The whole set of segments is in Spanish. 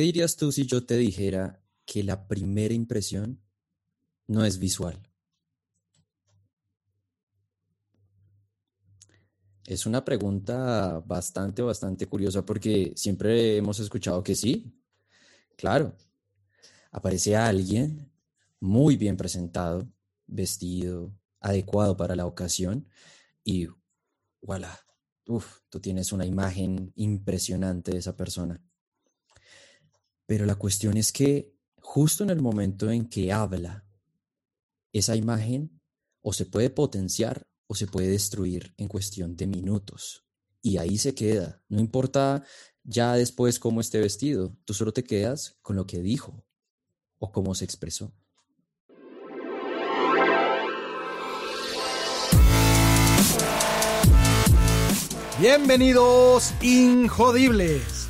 ¿Qué dirías tú si yo te dijera que la primera impresión no es visual? Es una pregunta bastante, bastante curiosa porque siempre hemos escuchado que sí, claro. Aparece alguien muy bien presentado, vestido, adecuado para la ocasión y voilà, uf, tú tienes una imagen impresionante de esa persona. Pero la cuestión es que justo en el momento en que habla, esa imagen o se puede potenciar o se puede destruir en cuestión de minutos. Y ahí se queda. No importa ya después cómo esté vestido, tú solo te quedas con lo que dijo o cómo se expresó. Bienvenidos, Injodibles.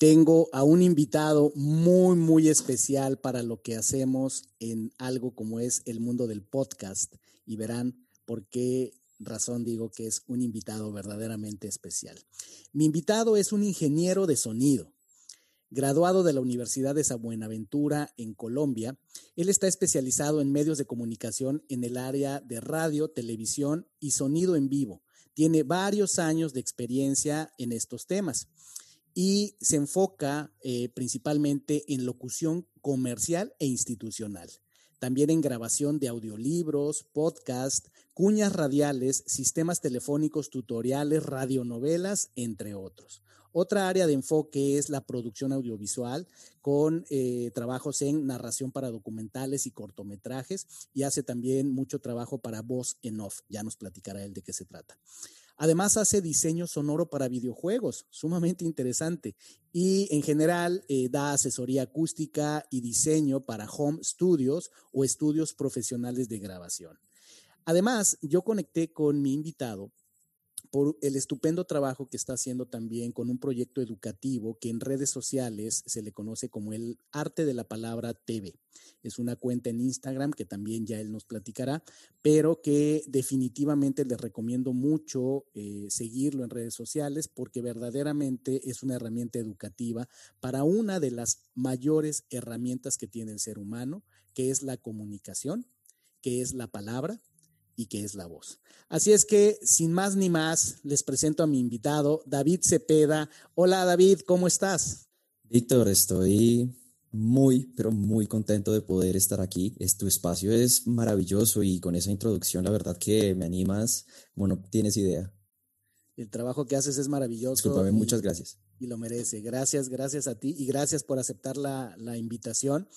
tengo a un invitado muy, muy especial para lo que hacemos en algo como es el mundo del podcast y verán por qué razón digo que es un invitado verdaderamente especial. Mi invitado es un ingeniero de sonido. Graduado de la Universidad de Buenaventura en Colombia, él está especializado en medios de comunicación en el área de radio, televisión y sonido en vivo. Tiene varios años de experiencia en estos temas y se enfoca eh, principalmente en locución comercial e institucional. También en grabación de audiolibros, podcast, cuñas radiales, sistemas telefónicos, tutoriales, radionovelas, entre otros. Otra área de enfoque es la producción audiovisual con eh, trabajos en narración para documentales y cortometrajes y hace también mucho trabajo para voz en off. Ya nos platicará él de qué se trata. Además hace diseño sonoro para videojuegos, sumamente interesante. Y en general eh, da asesoría acústica y diseño para home studios o estudios profesionales de grabación. Además, yo conecté con mi invitado por el estupendo trabajo que está haciendo también con un proyecto educativo que en redes sociales se le conoce como el arte de la palabra TV. Es una cuenta en Instagram que también ya él nos platicará, pero que definitivamente les recomiendo mucho eh, seguirlo en redes sociales porque verdaderamente es una herramienta educativa para una de las mayores herramientas que tiene el ser humano, que es la comunicación, que es la palabra y que es la voz. Así es que, sin más ni más, les presento a mi invitado, David Cepeda. Hola David, ¿cómo estás? Víctor, estoy muy, pero muy contento de poder estar aquí. Es, tu espacio es maravilloso y con esa introducción, la verdad que me animas, bueno, tienes idea. El trabajo que haces es maravilloso. Disculpame, muchas gracias. Y lo merece. Gracias, gracias a ti y gracias por aceptar la, la invitación.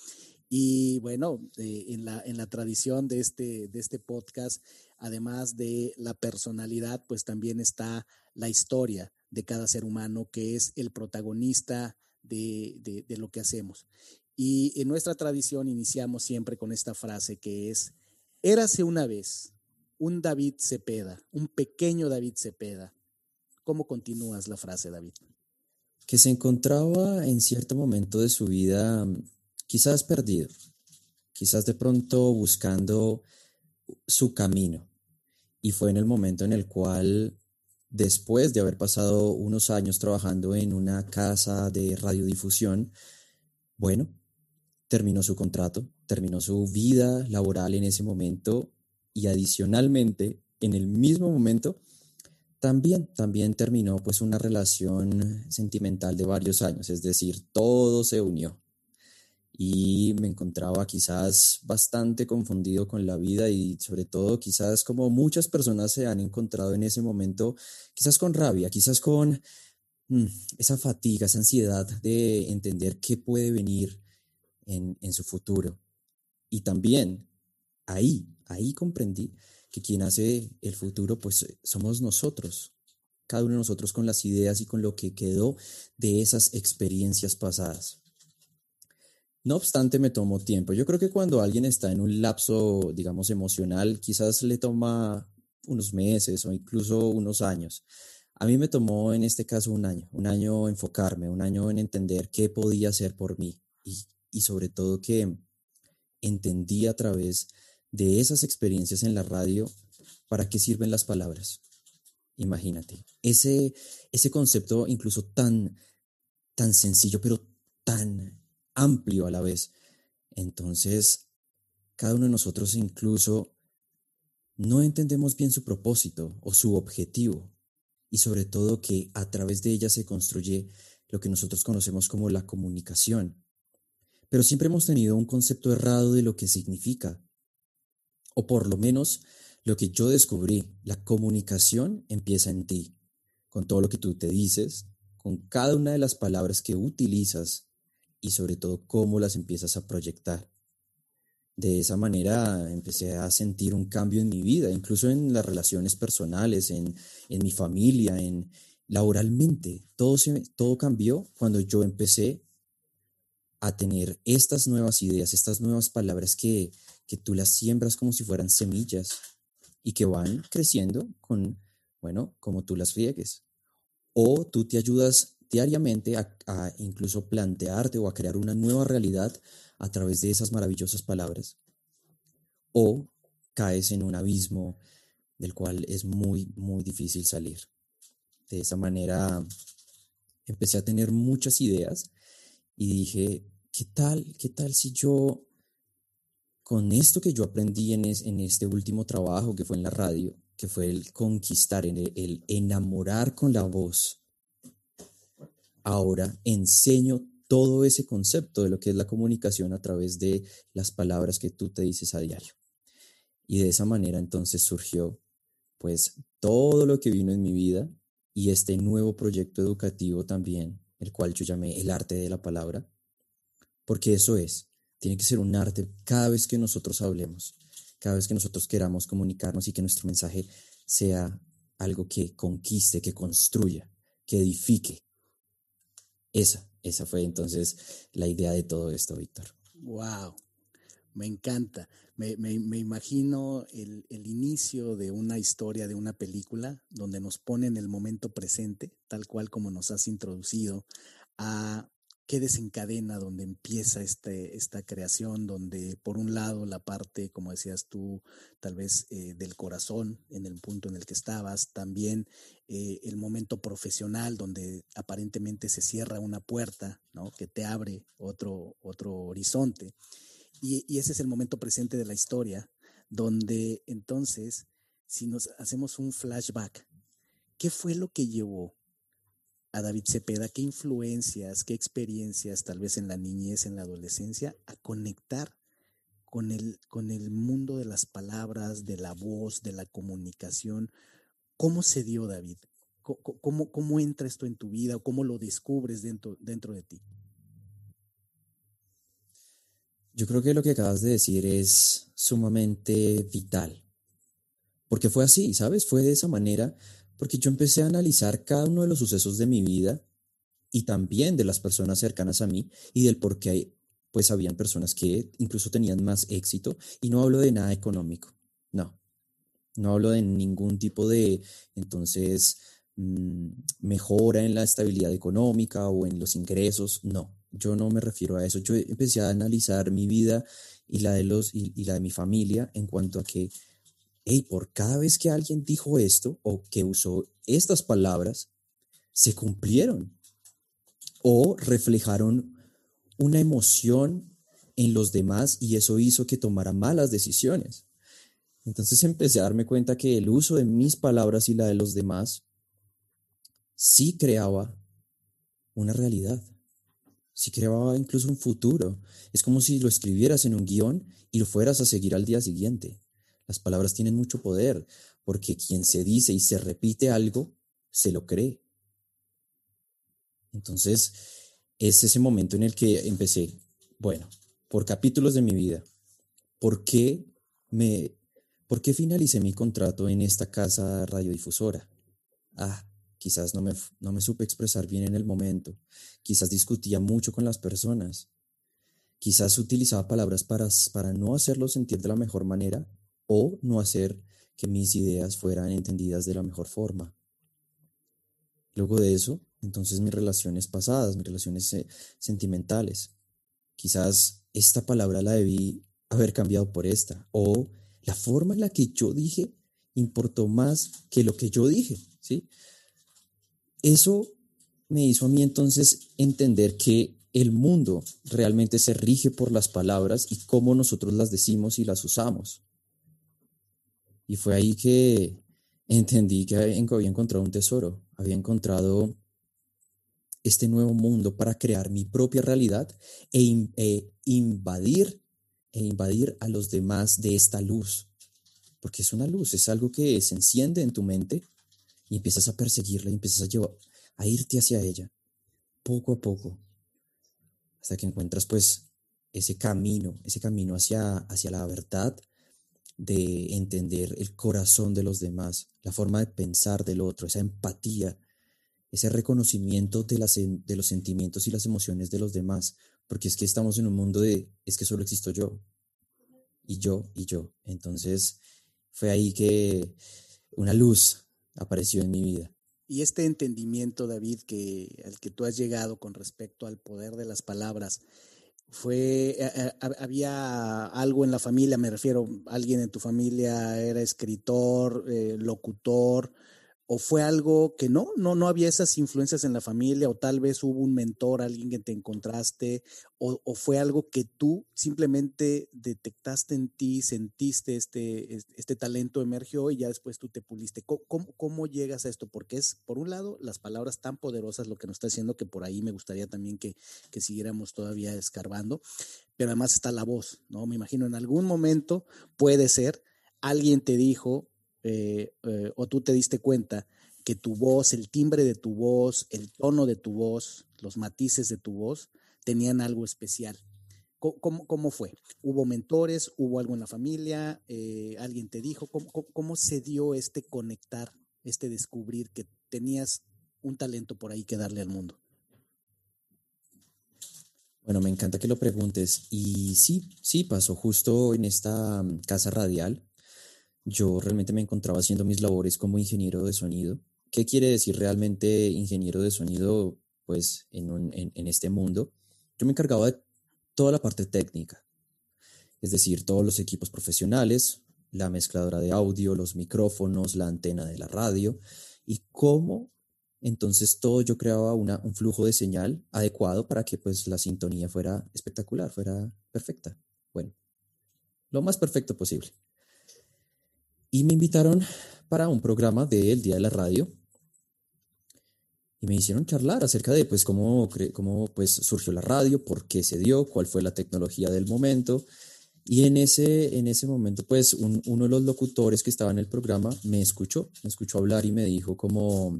Y bueno, eh, en, la, en la tradición de este, de este podcast, además de la personalidad, pues también está la historia de cada ser humano, que es el protagonista de, de, lo que hacemos. Y en nuestra tradición iniciamos siempre con esta frase que es, érase una vez un David Cepeda, un pequeño David Cepeda. ¿Cómo continúas la frase, David? Que se encontraba en cierto momento de su vida quizás perdido, quizás de pronto buscando su camino. Y fue en el momento en el cual, después de haber pasado unos años trabajando en una casa de radiodifusión, bueno, terminó su contrato, terminó su vida laboral en ese momento y adicionalmente, en el mismo momento, también, también terminó pues una relación sentimental de varios años, es decir, todo se unió y me encontraba quizás bastante confundido con la vida y sobre todo quizás como muchas personas se han encontrado en ese momento, quizás con rabia, quizás con mm, esa fatiga, esa ansiedad de entender qué puede venir en, en su futuro. Y también ahí, ahí comprendí que quien hace el futuro pues somos nosotros, cada uno de nosotros con las ideas y con lo que quedó de esas experiencias pasadas. No obstante, me tomó tiempo. Yo creo que cuando alguien está en un lapso, digamos, emocional, quizás le toma unos meses o incluso unos años. A mí me tomó en este caso un año, un año enfocarme, un año en entender qué podía hacer por mí y, y sobre todo que entendí a través de esas experiencias en la radio para qué sirven las palabras. Imagínate, ese, ese concepto incluso tan, tan sencillo, pero tan amplio a la vez. Entonces, cada uno de nosotros incluso no entendemos bien su propósito o su objetivo y sobre todo que a través de ella se construye lo que nosotros conocemos como la comunicación. Pero siempre hemos tenido un concepto errado de lo que significa. O por lo menos lo que yo descubrí, la comunicación empieza en ti, con todo lo que tú te dices, con cada una de las palabras que utilizas y sobre todo cómo las empiezas a proyectar. De esa manera empecé a sentir un cambio en mi vida, incluso en las relaciones personales, en, mi familia, en laboralmente. Todo, todo cambió cuando yo empecé a tener estas nuevas ideas, estas nuevas palabras que, que tú las siembras como si fueran semillas y que van creciendo con, bueno, como tú las riegues. O tú te ayudas diariamente a, incluso plantearte o a crear una nueva realidad a través de esas maravillosas palabras. O caes en un abismo del cual es muy, muy difícil salir. De esa manera empecé a tener muchas ideas y dije, ¿qué tal, qué tal si yo, con esto que yo aprendí en, en este último trabajo que fue en la radio, que fue el conquistar, el enamorar con la voz, ahora enseño todo ese concepto de lo que es la comunicación a través de las palabras que tú te dices a diario. Y de esa manera entonces surgió pues todo lo que vino en mi vida y este nuevo proyecto educativo también, el cual yo llamé el arte de la palabra, porque eso es, tiene que ser un arte cada vez que nosotros hablemos, cada vez que nosotros queramos comunicarnos y que nuestro mensaje sea algo que conquiste, que construya, que edifique, esa, esa fue entonces la idea de todo esto, Víctor. Wow, me encanta. Me, imagino el, el, inicio de una historia, de una película, donde nos pone en el momento presente, tal cual como nos has introducido, a qué desencadena, donde empieza este, esta creación, donde por un lado la parte, como decías tú, tal vez eh, del corazón, en el punto en el que estabas, también eh, el momento profesional, donde aparentemente se cierra una puerta, ¿no? que te abre otro, otro horizonte. Y, y ese es el momento presente de la historia, donde entonces, si nos hacemos un flashback, ¿qué fue lo que llevó a David Cepeda, qué influencias, qué experiencias, tal vez en la niñez, en la adolescencia, a conectar con el, con el mundo de las palabras, de la voz, de la comunicación. ¿Cómo se dio, David? ¿Cómo, cómo entra esto en tu vida o cómo lo descubres dentro, dentro de ti? Yo creo que lo que acabas de decir es sumamente vital, porque fue así, ¿sabes? Fue de esa manera porque yo empecé a analizar cada uno de los sucesos de mi vida y también de las personas cercanas a mí y del por qué pues habían personas que incluso tenían más éxito. Y no hablo de nada económico, no, no hablo de ningún tipo de entonces mm, mejora en la estabilidad económica o en los ingresos, no, yo no me refiero a eso, yo empecé a analizar mi vida y la de los y la de mi familia en cuanto a que hey, por cada vez que alguien dijo esto o que usó estas palabras, se cumplieron o reflejaron una emoción en los demás y eso hizo que tomara malas decisiones. Entonces empecé a darme cuenta que el uso de mis palabras y la de los demás sí creaba una realidad, sí creaba incluso un futuro. Es como si lo escribieras en un guion y lo fueras a seguir al día siguiente. Las palabras tienen mucho poder, porque quien se dice y se repite algo, se lo cree. Entonces, es ese momento en el que empecé, bueno, por capítulos de mi vida, ¿por qué me ¿Por qué finalicé mi contrato en esta casa radiodifusora? Ah, quizás no me, no me supe expresar bien en el momento, quizás discutía mucho con las personas, Quizás utilizaba palabras para, para no hacerlo sentir de la mejor manera o no hacer que mis ideas fueran entendidas de la mejor forma. Luego de eso, entonces mis relaciones pasadas, mis relaciones eh, sentimentales, quizás esta palabra la debí haber cambiado por esta, o la forma en la que yo dije importó más que lo que yo dije, ¿sí? Eso me hizo a mí entonces entender que el mundo realmente se rige por las palabras y cómo nosotros las decimos y las usamos. Y fue ahí que entendí que había encontrado un tesoro, había encontrado este nuevo mundo para crear mi propia realidad e, e, invadir e invadir a los demás de esta luz. Porque es una luz, es algo que se enciende en tu mente y empiezas a perseguirla y empiezas a, llevar, a irte hacia ella, poco a poco, hasta que encuentras pues ese camino, ese camino hacia, hacia la verdad de entender el corazón de los demás, la forma de pensar del otro, esa empatía, ese reconocimiento de, las, de los sentimientos y las emociones de los demás, porque es que estamos en un mundo de, es que solo existo yo, y yo, y yo. Entonces fue ahí que una luz apareció en mi vida. Y este entendimiento, David, que, al que tú has llegado con respecto al poder de las palabras, fue, eh, eh, había algo en la familia, me refiero, alguien en tu familia era escritor, eh, locutor, o fue algo que no, no, no había esas influencias en la familia, o tal vez hubo un mentor, alguien que te encontraste, o, fue algo que tú simplemente detectaste en ti, sentiste este, este talento emergió y ya después tú te puliste. ¿Cómo, ¿Cómo, llegas a esto? Porque es, por un lado, las palabras tan poderosas lo que nos está haciendo que por ahí me gustaría también que, que siguiéramos todavía escarbando, pero además está la voz, ¿no? Me imagino en algún momento puede ser, alguien te dijo, eh, eh, o tú te diste cuenta que tu voz, el timbre de tu voz, el tono de tu voz, los matices de tu voz tenían algo especial. ¿Cómo, cómo fue? ¿Hubo mentores? ¿Hubo algo en la familia? Eh, ¿Alguien te dijo? ¿Cómo, ¿Cómo, se dio este conectar, este descubrir que tenías un talento por ahí que darle al mundo? Bueno, me encanta que lo preguntes. Y sí, sí, pasó justo en esta mm, casa radial yo realmente me encontraba haciendo mis labores como ingeniero de sonido. ¿Qué quiere decir realmente ingeniero de sonido? Pues en, en, este mundo, yo me encargaba de toda la parte técnica, es decir, todos los equipos profesionales, la mezcladora de audio, los micrófonos, la antena de la radio y cómo entonces todo yo creaba una, un flujo de señal adecuado para que pues la sintonía fuera espectacular, fuera perfecta. Bueno, lo más perfecto posible. Y me invitaron para un programa del Día de la Radio. Y me hicieron charlar acerca de pues, cómo, cómo pues, surgió la radio, por qué se dio, cuál fue la tecnología del momento. Y en ese, en ese momento, pues uno de los locutores que estaba en el programa me escuchó, me escuchó hablar y me dijo como,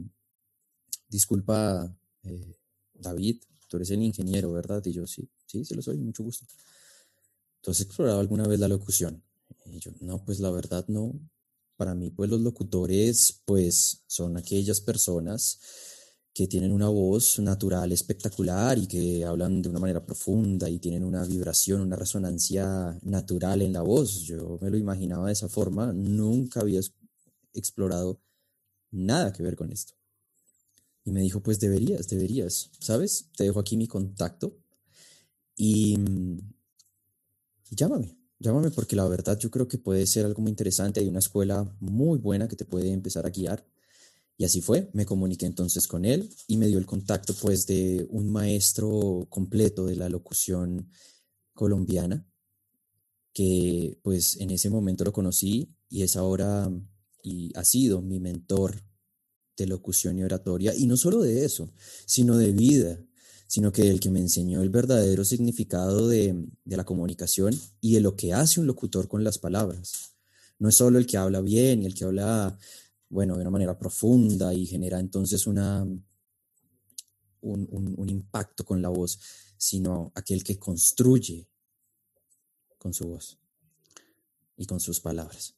disculpa, eh, David, tú eres el ingeniero, ¿verdad? Y yo, sí, sí, sí lo soy, mucho gusto. Entonces, exploraba alguna vez la locución. Y yo, no, pues la verdad no, para mí, pues los locutores, pues son aquellas personas que tienen una voz natural espectacular y que hablan de una manera profunda y tienen una vibración, una resonancia natural en la voz. Yo me lo imaginaba de esa forma, nunca había explorado nada que ver con esto. Y me dijo, pues deberías, deberías, ¿sabes? Te dejo aquí mi contacto y, y llámame. Llámame porque la verdad yo creo que puede ser algo muy interesante. Hay una escuela muy buena que te puede empezar a guiar. Y así fue, me comuniqué entonces con él y me dio el contacto pues de un maestro completo de la locución colombiana, que pues en ese momento lo conocí y es ahora y ha sido mi mentor de locución y oratoria. Y no solo de eso, sino de vida sino que el que me enseñó el verdadero significado de, la comunicación y de lo que hace un locutor con las palabras. No es solo el que habla bien y el que habla, bueno, de una manera profunda y genera entonces una, un, un impacto con la voz, sino aquel que construye con su voz y con sus palabras.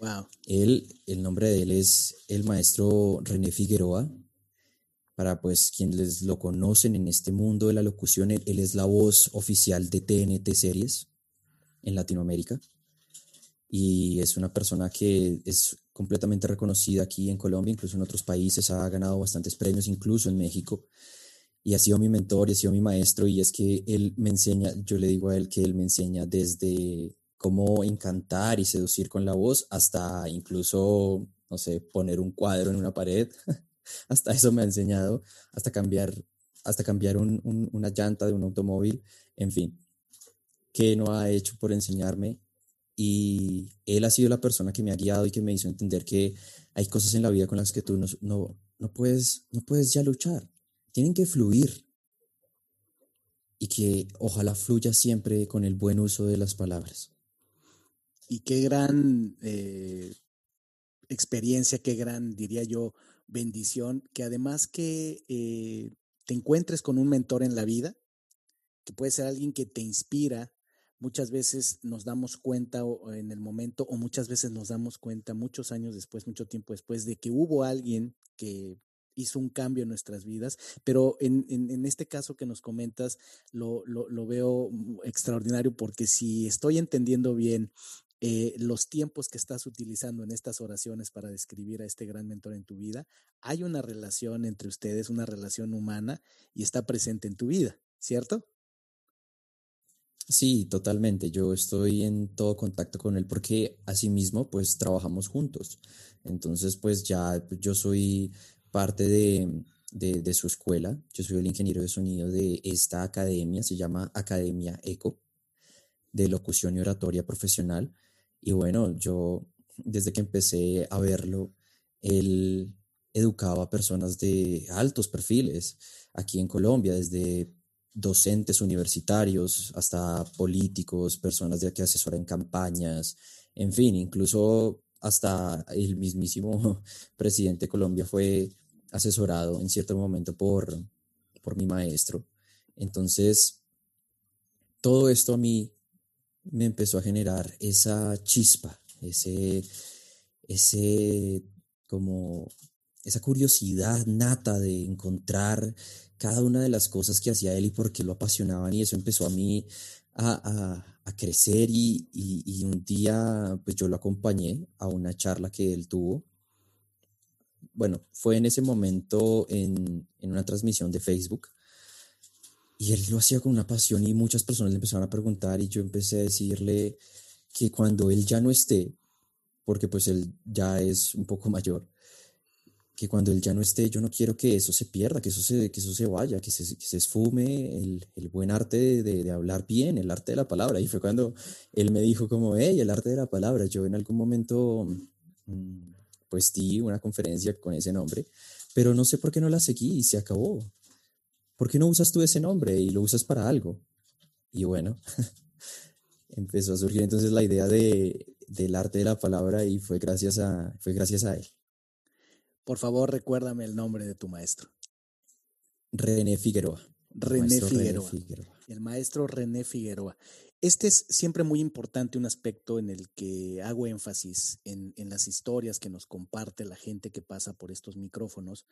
Wow. Él, el nombre de él es el maestro René Figueroa Para pues quienes lo conocen en este mundo de la locución, él, él es la voz oficial de TNT Series en Latinoamérica. Y es una persona que es completamente reconocida aquí en Colombia, incluso en otros países, ha ganado bastantes premios, incluso en México, y ha sido mi mentor y ha sido mi maestro, y es que él me enseña, yo le digo a él que él me enseña desde cómo encantar y seducir con la voz hasta incluso, no sé, poner un cuadro en una pared, hasta eso me ha enseñado, hasta cambiar, hasta cambiar una llanta de un automóvil, en fin, ¿qué no ha hecho por enseñarme. Y él ha sido la persona que me ha guiado y que me hizo entender que hay cosas en la vida con las que tú no, no, no, puedes, no puedes ya luchar, tienen que fluir. Y que ojalá fluya siempre con el buen uso de las palabras. Y qué gran eh, experiencia, qué gran, diría yo, bendición, que además que eh, te encuentres con un mentor en la vida, que puede ser alguien que te inspira, muchas veces nos damos cuenta en el momento o muchas veces nos damos cuenta muchos años después, mucho tiempo después, de que hubo alguien que hizo un cambio en nuestras vidas, pero en, en, este caso que nos comentas lo, lo, lo, veo extraordinario porque si estoy entendiendo bien eh, los tiempos que estás utilizando en estas oraciones para describir a este gran mentor en tu vida, hay una relación entre ustedes, una relación humana y está presente en tu vida, ¿cierto? Sí, totalmente. Yo estoy en todo contacto con él porque asimismo pues trabajamos juntos. Entonces pues ya yo soy parte de, de, su escuela. Yo soy el ingeniero de sonido de esta academia, se llama Academia ECO, de locución y oratoria profesional. Y bueno, yo desde que empecé a verlo, él educaba a personas de altos perfiles aquí en Colombia, desde docentes universitarios, hasta políticos, personas de que asesoran campañas, en fin, incluso hasta el mismísimo presidente de Colombia fue asesorado en cierto momento por, por mi maestro. Entonces, todo esto a mí me empezó a generar esa chispa, ese, ese como esa curiosidad nata de encontrar cada una de las cosas que hacía él y por qué lo apasionaban y eso empezó a mí a, crecer y, un día pues yo lo acompañé a una charla que él tuvo. Bueno, fue en ese momento en, en una transmisión de Facebook y él lo hacía con una pasión y muchas personas le empezaron a preguntar y yo empecé a decirle que cuando él ya no esté, porque pues él ya es un poco mayor, que cuando él ya no esté, yo no quiero que eso se pierda, que eso se, que eso se vaya, que se, se esfume el, el, buen arte de, de, hablar bien, el arte de la palabra. Y fue cuando él me dijo como, hey, el arte de la palabra. Yo en algún momento, mm, pues di una conferencia con ese nombre, pero no sé por qué no la seguí y se acabó. ¿Por qué no usas tú ese nombre y lo usas para algo? Y bueno, empezó a surgir entonces la idea de, del arte de la palabra y fue gracias a, fue gracias a él. Por favor, recuérdame el nombre de tu maestro. René Figueroa. René Figueroa. El maestro René Figueroa. Este es siempre muy importante, un aspecto en el que hago énfasis en, las historias que nos comparte la gente que pasa por estos micrófonos,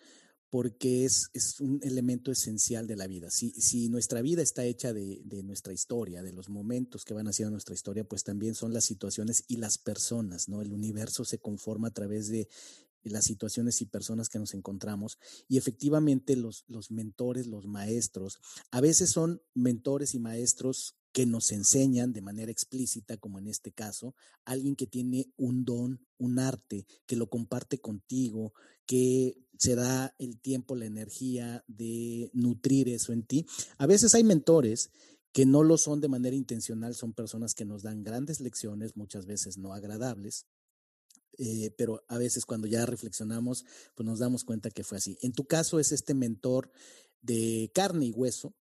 porque es, es un elemento esencial de la vida. Si, si nuestra vida está hecha de, de, nuestra historia, de los momentos que van haciendo nuestra historia, pues también son las situaciones y las personas, ¿no? El universo se conforma a través de las situaciones y personas que nos encontramos. Y efectivamente los, los mentores, los maestros, a veces son mentores y maestros que nos enseñan de manera explícita, como en este caso, alguien que tiene un don, un arte, que lo comparte contigo, que se da el tiempo, la energía de nutrir eso en ti. A veces hay mentores que no lo son de manera intencional, son personas que nos dan grandes lecciones, muchas veces no agradables, eh, pero a veces cuando ya reflexionamos, pues nos damos cuenta que fue así. En tu caso es este mentor de carne y hueso,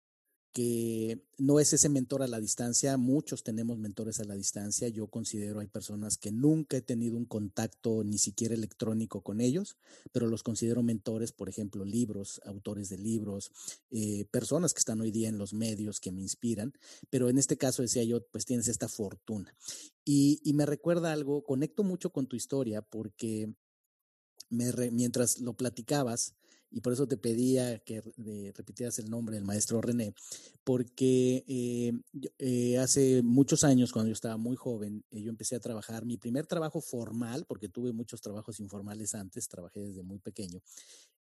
que no es ese mentor a la distancia, muchos tenemos mentores a la distancia, yo considero hay personas que nunca he tenido un contacto ni siquiera electrónico con ellos, pero los considero mentores, por ejemplo, libros, autores de libros, eh, personas que están hoy día en los medios que me inspiran, pero en este caso decía yo, pues tienes esta fortuna. Y, y me recuerda algo, conecto mucho con tu historia porque me mientras lo platicabas, y por eso te pedía que repitieras el nombre del maestro René, porque eh, eh, hace muchos años, cuando yo estaba muy joven, yo empecé a trabajar, mi primer trabajo formal, porque tuve muchos trabajos informales antes, trabajé desde muy pequeño,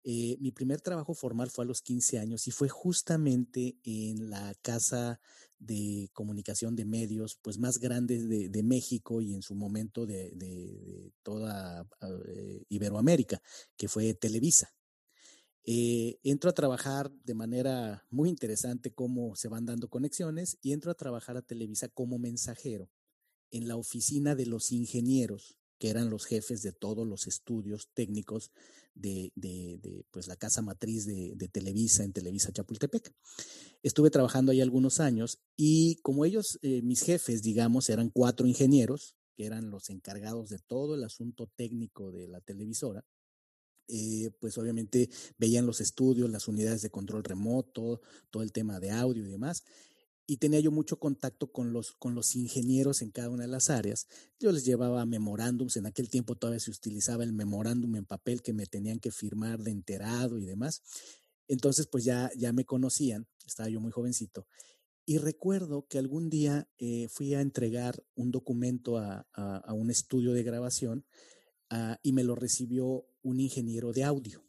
mi primer trabajo formal fue a los 15 años y fue justamente en la casa de comunicación de medios pues más grande de, México y en su momento de, toda eh, Iberoamérica, que fue Televisa. Eh, entro a trabajar de manera muy interesante cómo se van dando conexiones y entro a trabajar a Televisa como mensajero en la oficina de los ingenieros que eran los jefes de todos los estudios técnicos de, pues, la casa matriz de, Televisa en Televisa Chapultepec. Estuve trabajando ahí algunos años y como ellos, eh, mis jefes, digamos, eran cuatro ingenieros, que eran los encargados de todo el asunto técnico de la televisora, eh, pues obviamente veían los estudios, las unidades de control remoto, todo el tema de audio y demás y tenía yo mucho contacto con los, con los ingenieros en cada una de las áreas. Yo les llevaba memorándums, en aquel tiempo todavía se utilizaba el memorándum en papel que me tenían que firmar de enterado y demás. Entonces, pues ya, ya me conocían, estaba yo muy jovencito. Y recuerdo que algún día eh, fui a entregar un documento a, un estudio de grabación ah, y me lo recibió un ingeniero de audio.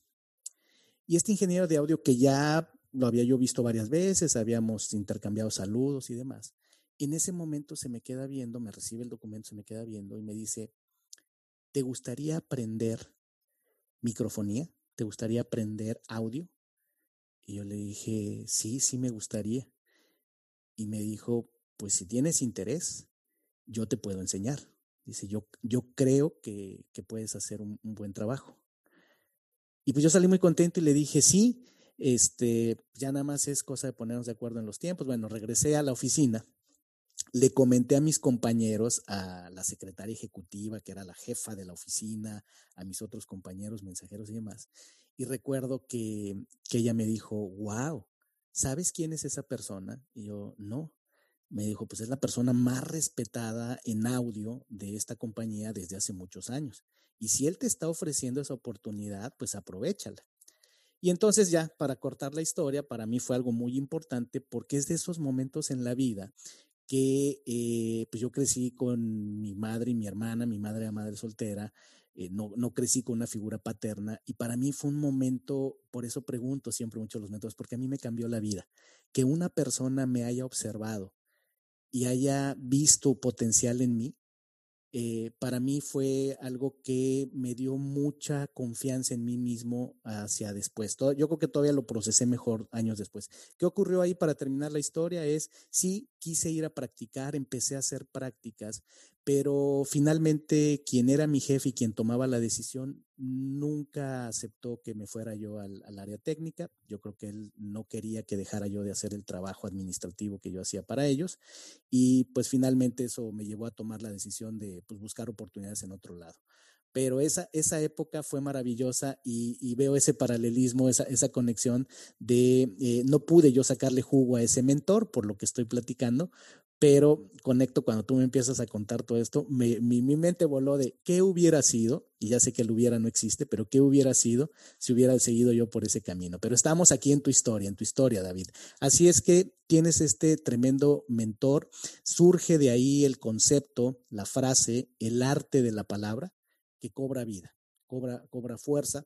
Y este ingeniero de audio que ya lo había yo visto varias veces, habíamos intercambiado saludos y demás. En ese momento se me queda viendo, me recibe el documento, se me queda viendo y me dice, ¿te gustaría aprender microfonía? ¿Te gustaría aprender audio? Y yo le dije, sí, sí me gustaría. Y me dijo, pues si tienes interés, yo te puedo enseñar. Dice, yo, yo creo que, puedes hacer un, un buen trabajo. Y pues yo salí muy contento y le dije, sí, este, ya nada más es cosa de ponernos de acuerdo en los tiempos. Bueno, regresé a la oficina, le comenté a mis compañeros, a la secretaria ejecutiva, que era la jefa de la oficina, a mis otros compañeros, mensajeros y demás. Y recuerdo que, que ella me dijo, wow, ¿sabes quién es esa persona? Y yo, no. Me dijo, pues es la persona más respetada en audio de esta compañía desde hace muchos años. Y si él te está ofreciendo esa oportunidad, pues aprovechala. Y entonces ya, para cortar la historia, para mí fue algo muy importante porque es de esos momentos en la vida que eh, pues yo crecí con mi madre y mi hermana, mi madre era madre soltera, eh, no, no crecí con una figura paterna y para mí fue un momento, por eso pregunto siempre mucho los métodos, porque a mí me cambió la vida, que una persona me haya observado y haya visto potencial en mí, eh, para mí fue algo que me dio mucha confianza en mí mismo hacia después. yo creo que todavía lo procesé mejor años después. ¿Qué ocurrió ahí para terminar la historia? Es, sí, quise ir a practicar, empecé a hacer prácticas, pero finalmente quien era mi jefe y quien tomaba la decisión nunca aceptó que me fuera yo al, área técnica. Yo creo que él no quería que dejara yo de hacer el trabajo administrativo que yo hacía para ellos y pues finalmente eso me llevó a tomar la decisión de pues, buscar oportunidades en otro lado. Pero esa, esa época fue maravillosa y, veo ese paralelismo, esa, conexión de eh, no pude yo sacarle jugo a ese mentor por lo que estoy platicando, pero conecto cuando tú me empiezas a contar todo esto, mi, mente voló de qué hubiera sido, y ya sé que el hubiera no existe, pero qué hubiera sido si hubiera seguido yo por ese camino. Pero estamos aquí en tu historia, en tu historia, David. Así es que tienes este tremendo mentor, surge de ahí el concepto, la frase, el arte de la palabra, que cobra vida, cobra, cobra fuerza.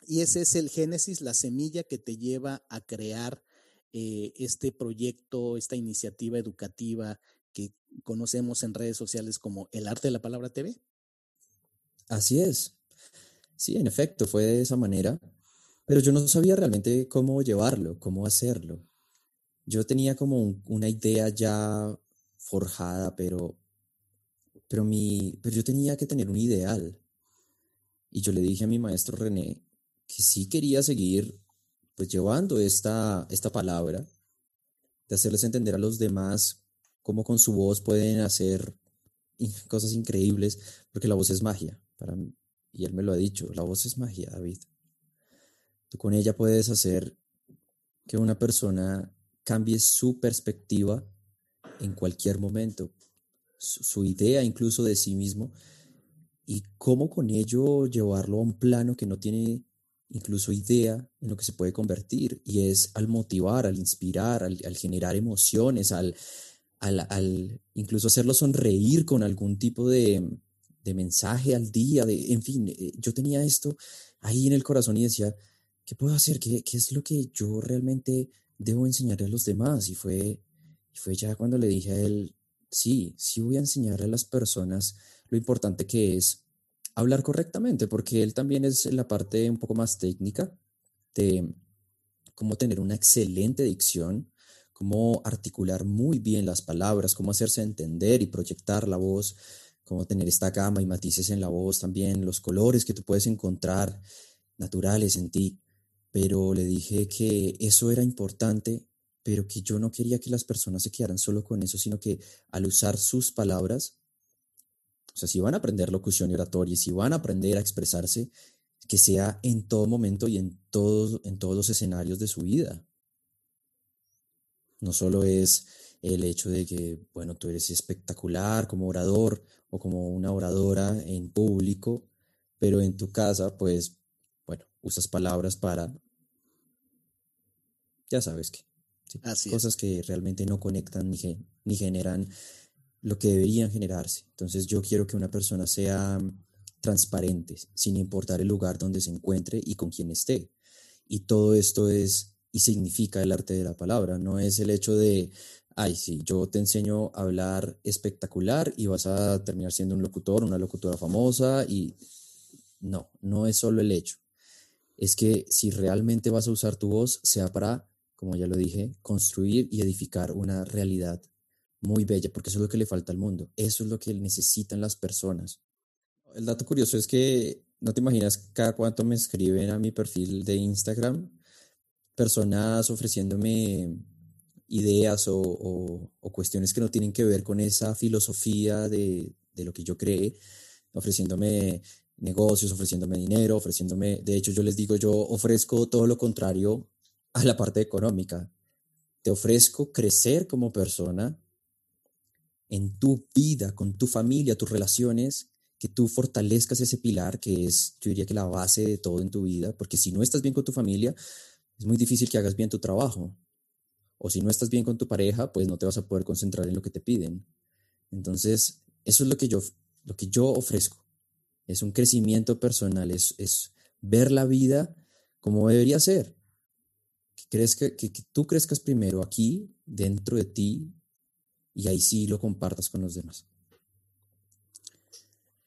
Y ese es el génesis, la semilla que te lleva a crear eh, este proyecto, esta iniciativa educativa que conocemos en redes sociales como el arte de la palabra TV? Así es. Sí, en efecto, fue de esa manera, pero yo no sabía realmente cómo llevarlo, cómo hacerlo. Yo tenía como una idea ya forjada, pero, pero, mi, pero yo tenía que tener un ideal. Y yo le dije a mi maestro René que sí quería seguir pues llevando esta, esta palabra, de hacerles entender a los demás cómo con su voz pueden hacer cosas increíbles, porque la voz es magia para mí. Y él me lo ha dicho, la voz es magia, David. Tú con ella puedes hacer que una persona cambie su perspectiva en cualquier momento, su, su idea incluso de sí mismo, y cómo con ello llevarlo a un plano que no tiene incluso idea en lo que se puede convertir y es al motivar, al inspirar, al, generar emociones, al, al, incluso hacerlo sonreír con algún tipo de, de mensaje al día, de, en fin, eh, yo tenía esto ahí en el corazón y decía, ¿qué puedo hacer? ¿Qué, qué es lo que yo realmente debo enseñarle a los demás? Y fue, fue ya cuando le dije a él, sí, sí voy a enseñarle a las personas lo importante que es hablar correctamente, porque él también es la parte un poco más técnica de cómo tener una excelente dicción, cómo articular muy bien las palabras, cómo hacerse entender y proyectar la voz, cómo tener esta gama y matices en la voz también, los colores que tú puedes encontrar naturales en ti. Pero le dije que eso era importante, pero que yo no quería que las personas se quedaran solo con eso, sino que al usar sus palabras, o sea, si van a aprender locución y oratoria, si van a aprender a expresarse, que sea en todo momento y en todos, en todos los escenarios de su vida. No solo es el hecho de que, bueno, tú eres espectacular como orador o como una oradora en público, pero en tu casa, pues, bueno, usas palabras para, ya sabes qué. cosas que realmente no conectan ni, ni generan lo que deberían generarse. Entonces yo quiero que una persona sea transparente, sin importar el lugar donde se encuentre y con quien esté. Y todo esto es y significa el arte de la palabra, no es el hecho de, ay, sí, yo te enseño a hablar espectacular y vas a terminar siendo un locutor, una locutora famosa y no, no es solo el hecho. Es que si realmente vas a usar tu voz, sea para, como ya lo dije, construir y edificar una realidad muy bella, porque eso es lo que le falta al mundo, eso es lo que necesitan las personas. El dato curioso es que no te imaginas cada cuánto me escriben a mi perfil de Instagram personas ofreciéndome ideas o, cuestiones que no tienen que ver con esa filosofía de, de lo que yo cree, ofreciéndome negocios, ofreciéndome dinero, ofreciéndome, de hecho yo les digo, yo ofrezco todo lo contrario a la parte económica. Te ofrezco crecer como persona, en tu vida, con tu familia, tus relaciones, que tú fortalezcas ese pilar que es, yo diría que la base de todo en tu vida, porque si no estás bien con tu familia, es muy difícil que hagas bien tu trabajo. O si no estás bien con tu pareja, pues no te vas a poder concentrar en lo que te piden. Entonces, eso es lo que yo, lo que yo ofrezco. Es un crecimiento personal, es, es ver la vida como debería ser. Que, crees que, que tú crezcas primero aquí, dentro de ti, y ahí sí lo compartas con los demás.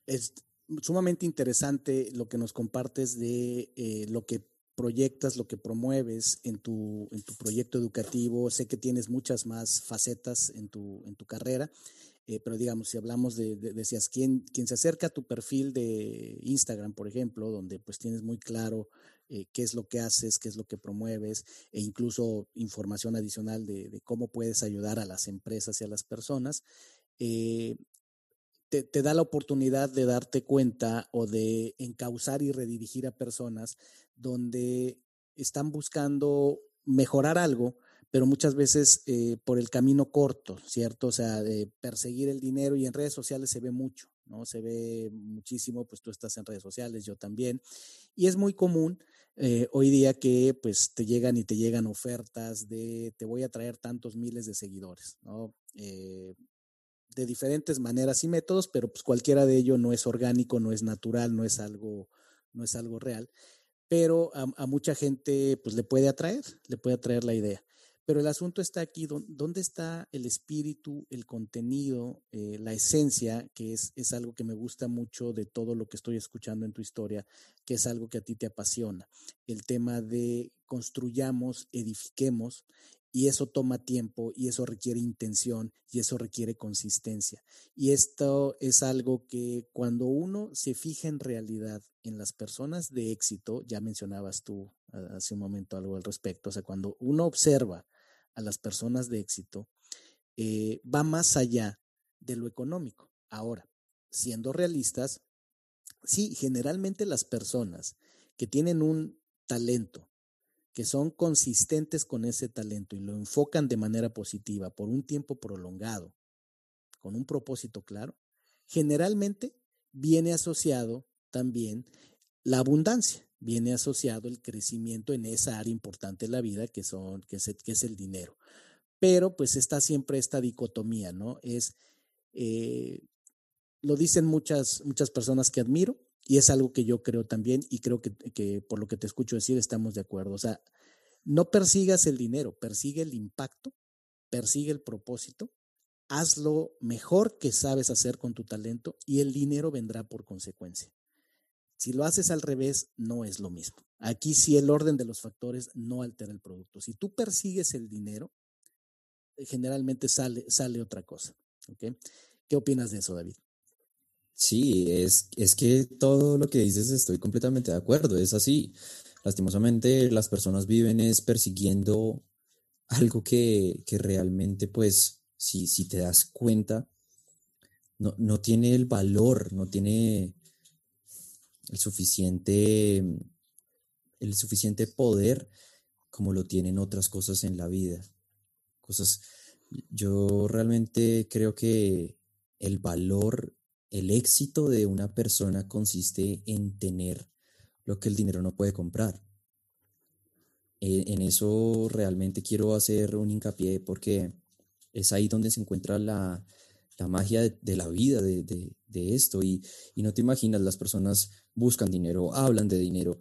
Es sumamente interesante lo que nos compartes de eh, lo que proyectas, lo que promueves en tu, en tu proyecto educativo. Sé que tienes muchas más facetas en tu, en tu carrera, eh, pero digamos, si hablamos de, decías, ¿quién, quien se acerca a tu perfil de Instagram, por ejemplo, donde pues tienes muy claro eh, qué es lo que haces, qué es lo que promueves e incluso información adicional de, cómo puedes ayudar a las empresas y a las personas, eh, te, da la oportunidad de darte cuenta o de encauzar y redirigir a personas donde están buscando mejorar algo, pero muchas veces eh, por el camino corto, ¿cierto? O sea, de perseguir el dinero y en redes sociales se ve mucho, ¿no? Se ve muchísimo, pues tú estás en redes sociales, yo también, y es muy común eh, hoy día que pues te llegan y te llegan ofertas de te voy a traer tantos miles de seguidores, ¿no? Eh, de diferentes maneras y métodos, pero pues cualquiera de ello no es orgánico, no es natural, no es algo, no es algo real, pero a, a mucha gente pues le puede atraer, le puede atraer la idea. Pero el asunto está aquí, ¿dónde está el espíritu, el contenido, eh, la esencia, que es, es algo que me gusta mucho de todo lo que estoy escuchando en tu historia, que es algo que a ti te apasiona? El tema de construyamos, edifiquemos, y eso toma tiempo, y eso requiere intención, y eso requiere consistencia. Y esto es algo que cuando uno se fija en realidad en las personas de éxito, ya mencionabas tú hace un momento algo al respecto, o sea, cuando uno observa a las personas de éxito eh, va más allá de lo económico. Ahora, siendo realistas, sí, generalmente las personas que tienen un talento, que son consistentes con ese talento y lo enfocan de manera positiva por un tiempo prolongado, con un propósito claro, generalmente viene asociado también la abundancia. Viene asociado el crecimiento en esa área importante de la vida que, son, que, es, que es el dinero. Pero pues está siempre esta dicotomía, ¿no? Es, eh, lo dicen muchas, muchas personas que admiro y es algo que yo creo también y creo que, que por lo que te escucho decir estamos de acuerdo. O sea, no persigas el dinero, persigue el impacto, persigue el propósito, haz lo mejor que sabes hacer con tu talento y el dinero vendrá por consecuencia. Si lo haces al revés, no es lo mismo. Aquí sí el orden de los factores no altera el producto. Si tú persigues el dinero, eh, generalmente sale, sale otra cosa. ¿Qué opinas de eso, David? Sí, es, es que todo lo que dices estoy completamente de acuerdo, es así. Lastimosamente las personas viven persiguiendo algo que, que realmente, pues, si, si te das cuenta, no, no tiene el valor, no tiene el suficiente, el suficiente poder como lo tienen otras cosas en la vida. Cosas, yo realmente creo que el valor, el éxito de una persona consiste en tener lo que el dinero no puede comprar. E, en eso realmente quiero hacer un hincapié porque es ahí donde se encuentra la, la magia de, la vida, de, esto. Y, y, no te imaginas, las personas buscan dinero, hablan de dinero.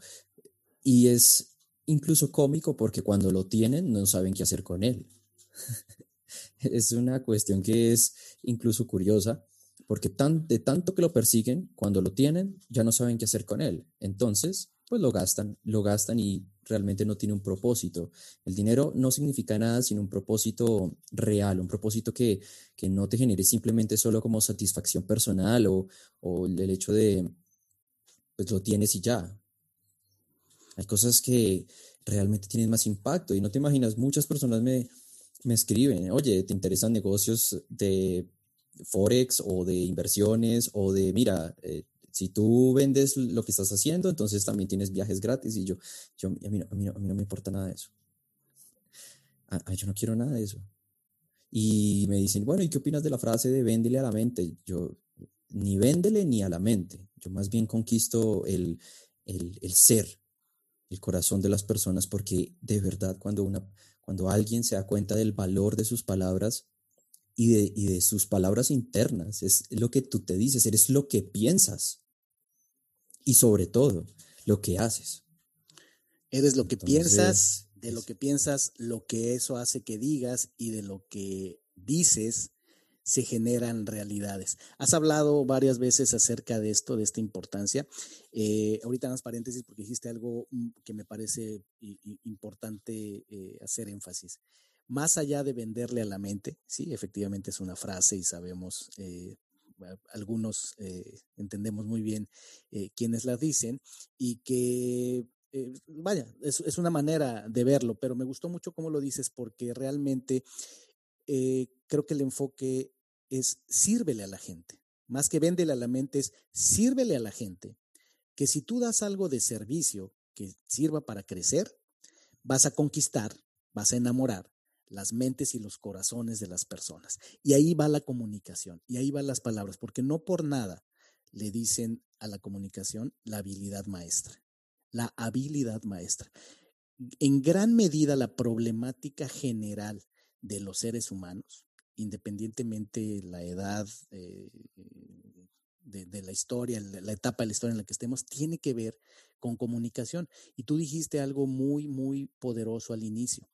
Y es incluso cómico porque cuando lo tienen no saben qué hacer con él. es una cuestión que es incluso curiosa porque tan, de tanto que lo persiguen, cuando lo tienen ya no saben qué hacer con él. Entonces, pues lo gastan, lo gastan y realmente no tiene un propósito. El dinero no significa nada sin un propósito real, un propósito que, que no te genere simplemente solo como satisfacción personal o, o el hecho de, pues lo tienes y ya. Hay cosas que realmente tienen más impacto y no te imaginas, muchas personas me, me escriben, oye, ¿te interesan negocios de Forex o de inversiones o de, mira, eh, si tú vendes lo que estás haciendo, entonces también tienes viajes gratis y yo, yo a, mí, a, mí, no me importa nada de eso. yo no quiero nada de eso. Y me dicen, bueno, ¿y qué opinas de la frase de véndele a la mente? Yo, ni véndele ni a la mente. Yo más bien conquisto el, el, el ser, el corazón de las personas, porque de verdad cuando, una, cuando alguien se da cuenta del valor de sus palabras y de, y de sus palabras internas, es lo que tú te dices, eres lo que piensas y sobre todo lo que haces. Eres lo que piensas, de lo que piensas, lo que eso hace que digas y de lo que dices se generan realidades. Has hablado varias veces acerca de esto, de esta importancia. Eh, ahorita más paréntesis porque dijiste algo mm, que me parece importante eh, hacer énfasis. Más allá de venderle a la mente, sí, efectivamente es una frase y sabemos eh, algunos eh, entendemos muy bien eh, quienes la dicen y que, eh, vaya, es, es, una manera de verlo, pero me gustó mucho cómo lo dices porque realmente creo que el enfoque es sírvele a la gente. Más que véndele a la mente es sírvele a la gente, que si tú das algo de servicio que sirva para crecer, vas a conquistar, vas a enamorar las mentes y los corazones de las personas. Y ahí va la comunicación, y ahí van las palabras, porque no por nada le dicen a la comunicación la habilidad maestra, la habilidad maestra. En gran medida la problemática general de los seres humanos, independientemente la edad eh, de, de, la historia, la etapa de la historia en la que estemos, tiene que ver con comunicación. Y tú dijiste algo muy, muy poderoso al inicio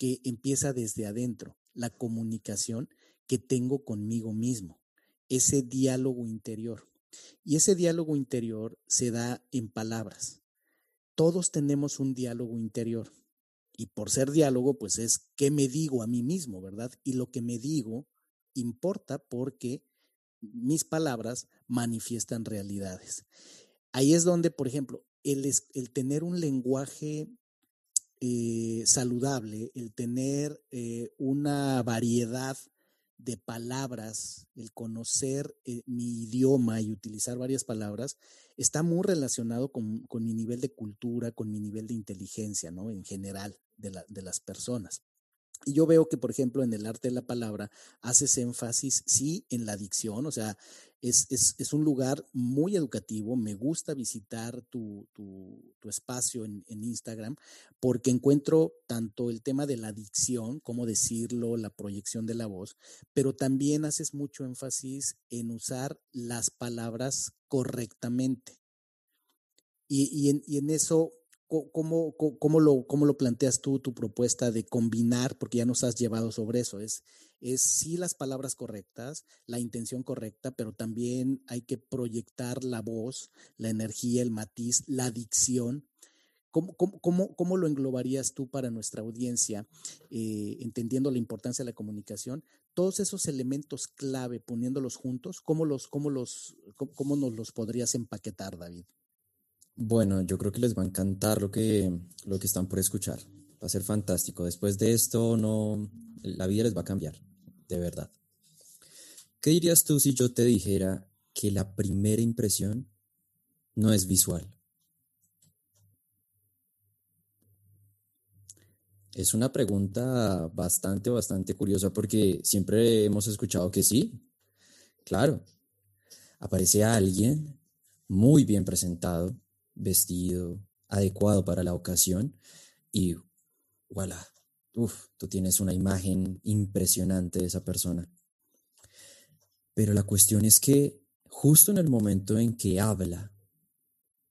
que empieza desde adentro, la comunicación que tengo conmigo mismo, ese diálogo interior. Y ese diálogo interior se da en palabras. Todos tenemos un diálogo interior. Y por ser diálogo, pues es qué me digo a mí mismo, ¿verdad? Y lo que me digo importa porque mis palabras manifiestan realidades. Ahí es donde, por ejemplo, el, el tener un lenguaje eh, saludable, el tener eh, una variedad de palabras, el conocer eh, mi idioma y utilizar varias palabras, está muy relacionado con, mi nivel de cultura, con mi nivel de inteligencia, ¿no? En general de, de las personas. Y yo veo que, por ejemplo, en el arte de la palabra haces énfasis, sí, en la dicción, o sea, es, es, un lugar muy educativo. Me gusta visitar tu, tu, tu espacio en, en, Instagram porque encuentro tanto el tema de la dicción, cómo decirlo, la proyección de la voz, pero también haces mucho énfasis en usar las palabras correctamente. Y, y, en, y en eso ¿Cómo, cómo, lo, ¿Cómo lo planteas tú, tu propuesta de combinar, porque ya nos has llevado sobre eso? Es, es sí las palabras correctas, la intención correcta, pero también hay que proyectar la voz, la energía, el matiz, la dicción. ¿Cómo, cómo, cómo lo englobarías tú para nuestra audiencia, eh, entendiendo la importancia de la comunicación? Todos esos elementos clave, poniéndolos juntos, ¿cómo, los, cómo, los, cómo nos los podrías empaquetar, David? Bueno, yo creo que les va a encantar lo que, lo que están por escuchar. Va a ser fantástico. Después de esto, no, la vida les va a cambiar, de verdad. ¿Qué dirías tú si yo te dijera que la primera impresión no es visual? Es una pregunta bastante, bastante curiosa porque siempre hemos escuchado que sí. Claro, aparece alguien muy bien presentado, vestido, adecuado para la ocasión y voilà, uf, tú tienes una imagen impresionante de esa persona. Pero la cuestión es que justo en el momento en que habla,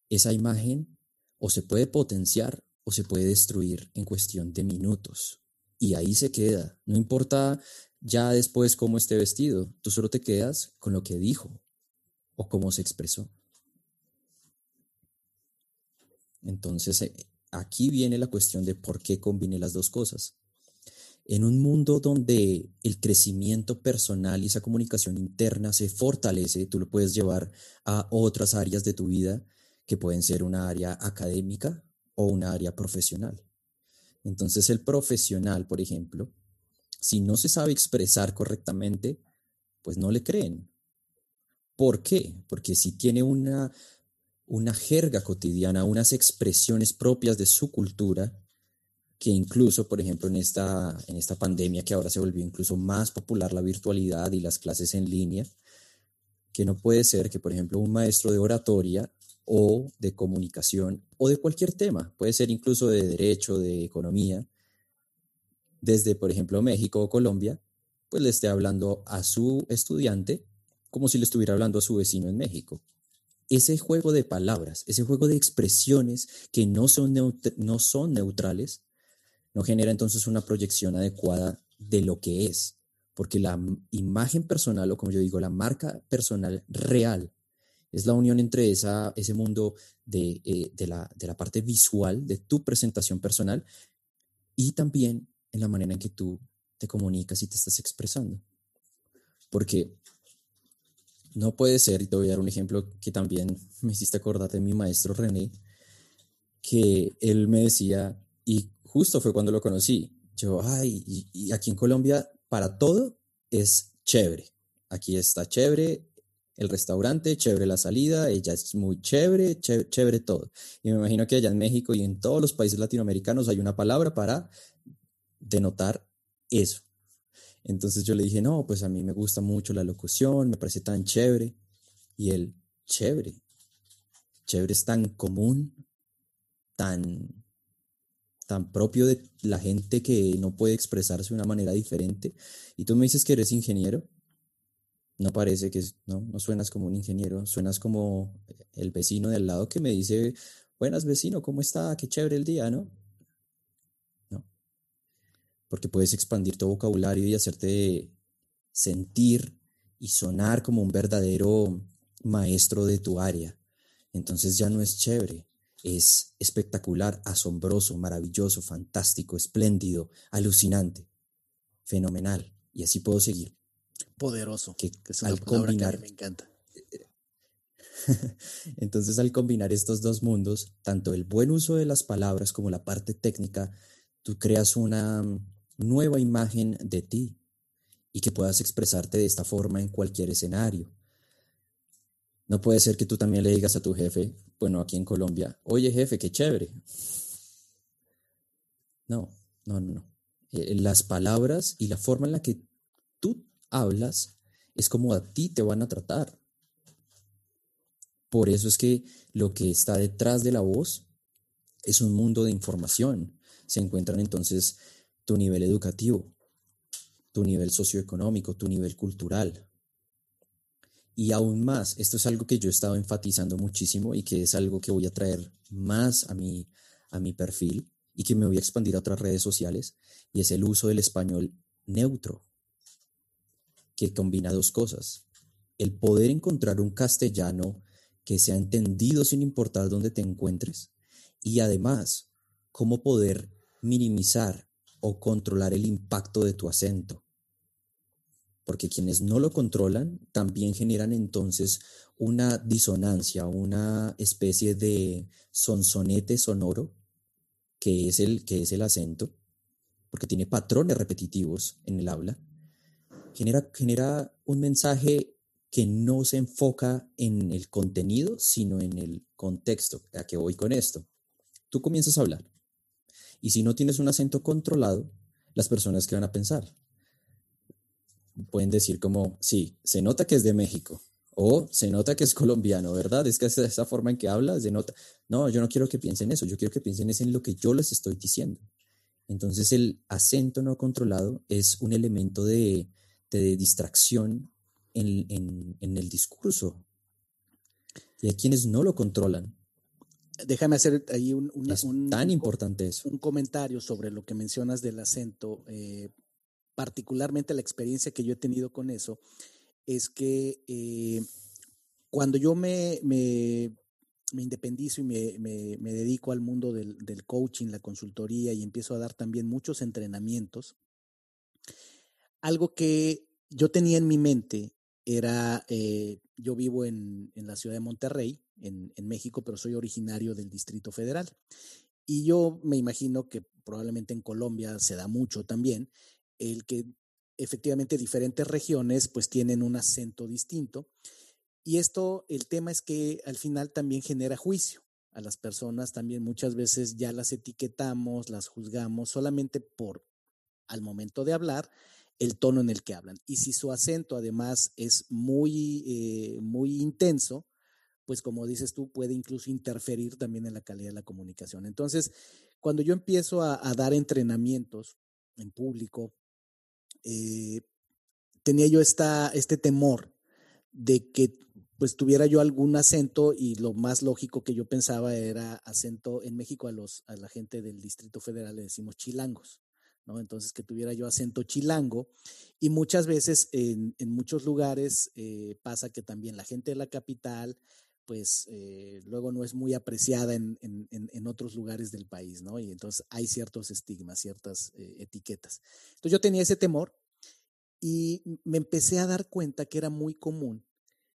esa imagen o se puede potenciar o se puede destruir en cuestión de minutos. Y ahí se queda. No importa ya después cómo esté vestido, tú solo te quedas con lo que dijo o cómo se expresó. Entonces, eh, aquí viene la cuestión de por qué combine las dos cosas. En un mundo donde el crecimiento personal y esa comunicación interna se fortalece, tú lo puedes llevar a otras áreas de tu vida que pueden ser una área académica o una área profesional. Entonces el profesional, por ejemplo, si no se sabe expresar correctamente, pues no le creen. ¿Por qué? Porque si tiene una una jerga cotidiana, unas expresiones propias de su cultura, que incluso, por ejemplo, en esta, en esta pandemia que ahora se volvió incluso más popular la virtualidad y las clases en línea, que no puede ser que, por ejemplo, un maestro de oratoria o de comunicación o de cualquier tema, puede ser incluso de derecho, de economía, desde, por ejemplo, México o Colombia, pues le esté hablando a su estudiante como si le estuviera hablando a su vecino en México ese juego de palabras, ese juego de expresiones que no son, no son neutrales, no genera entonces una proyección adecuada de lo que es, porque la imagen personal, o como yo digo, la marca personal real, es la unión entre esa, ese mundo de, eh, de, la, de la parte visual de tu presentación personal y también en la manera en que tú te comunicas y te estás expresando. Porque no puede ser, y te voy a dar un ejemplo que también me hiciste acordar de mi maestro René, que él me decía, y justo fue cuando lo conocí, yo, ay, y, aquí en Colombia para todo es chévere. Aquí está chévere el restaurante, chévere la salida, ella es muy chévere, chévere, chévere todo. Y me imagino que allá en México y en todos los países latinoamericanos hay una palabra para denotar eso. Entonces yo le dije, no, pues a mí me gusta mucho la locución, me parece tan chévere. Y él, chévere. Chévere es tan común, tan, tan propio de la gente que no puede expresarse de una manera diferente. Y tú me dices que eres ingeniero. No parece que, no, no suenas como un ingeniero, suenas como el vecino de al lado que me dice, buenas vecino, ¿cómo está? Qué chévere el día, ¿no? Porque puedes expandir tu vocabulario y hacerte sentir y sonar como un verdadero maestro de tu área. Entonces ya no es chévere, es espectacular, asombroso, maravilloso, fantástico, espléndido, alucinante, fenomenal. Y así puedo seguir. Poderoso, que, al combinar, me encanta. Entonces al combinar estos dos mundos, tanto el buen uso de las palabras como la parte técnica, tú creas una, nueva imagen de ti y que puedas expresarte de esta forma en cualquier escenario. No puede ser que tú también le digas a tu jefe, bueno, aquí en Colombia, oye jefe, qué chévere. No, no, no, no. Eh, las palabras y la forma en la que tú hablas es como a ti te van a tratar. Por eso es que lo que está detrás de la voz es un mundo de información. Se encuentran entonces tu nivel educativo, tu nivel socioeconómico, tu nivel cultural. Y aún más, esto es algo que yo he estado enfatizando muchísimo y que es algo que voy a traer más a mi, a mi perfil y que me voy a expandir a otras redes sociales, y es el uso del español neutro, que combina dos cosas. El poder encontrar un castellano que sea entendido sin importar dónde te encuentres, y además, cómo poder minimizar o controlar el impacto de tu acento. Porque quienes no lo controlan también generan entonces una disonancia, una especie de sonsonete sonoro, que es el, que es el acento, porque tiene patrones repetitivos en el habla, genera, genera un mensaje que no se enfoca en el contenido, sino en el contexto. ¿A qué voy con esto? Tú comienzas a hablar y si no tienes un acento controlado, las personas que van a pensar pueden decir como, sí, se nota que es de México o se nota que es colombiano, ¿verdad? Es que esa, esa forma en que hablas se nota. No, yo no quiero que piensen eso, yo quiero que piensen en lo que yo les estoy diciendo. Entonces el acento no controlado es un elemento de, distracción en, en, en, el discurso. Y hay quienes no lo controlan. Déjame hacer ahí un, tan importante eso. un comentario sobre lo que mencionas del acento, eh, particularmente la experiencia que yo he tenido con eso, es que eh, cuando yo me, me, me independizo y me, me, me, dedico al mundo del, del coaching, la consultoría y empiezo a dar también muchos entrenamientos, algo que yo tenía en mi mente era, eh, yo vivo en, en, la ciudad de Monterrey, en, México, pero soy originario del Distrito Federal. Y yo me imagino que probablemente en Colombia se da mucho también, el que efectivamente diferentes regiones pues tienen un acento distinto. Y esto, el tema es que al final también genera juicio. A las personas también muchas veces ya las etiquetamos, las juzgamos solamente por al momento de hablar el tono en el que hablan. Y si su acento además es muy, eh, muy intenso, pues como dices tú, puede incluso interferir también en la calidad de la comunicación. Entonces, cuando yo empiezo a, a dar entrenamientos en público, eh, tenía yo esta, este temor de que pues tuviera yo algún acento y lo más lógico que yo pensaba era acento en México a los a la gente del Distrito Federal le decimos chilangos. Entonces, que tuviera yo acento chilango. Y muchas veces en, en muchos lugares eh, pasa que también la gente de la capital, pues eh, luego no es muy apreciada en, en, en, otros lugares del país, ¿no? Y entonces hay ciertos estigmas, ciertas eh, etiquetas. Entonces yo tenía ese temor y me empecé a dar cuenta que era muy común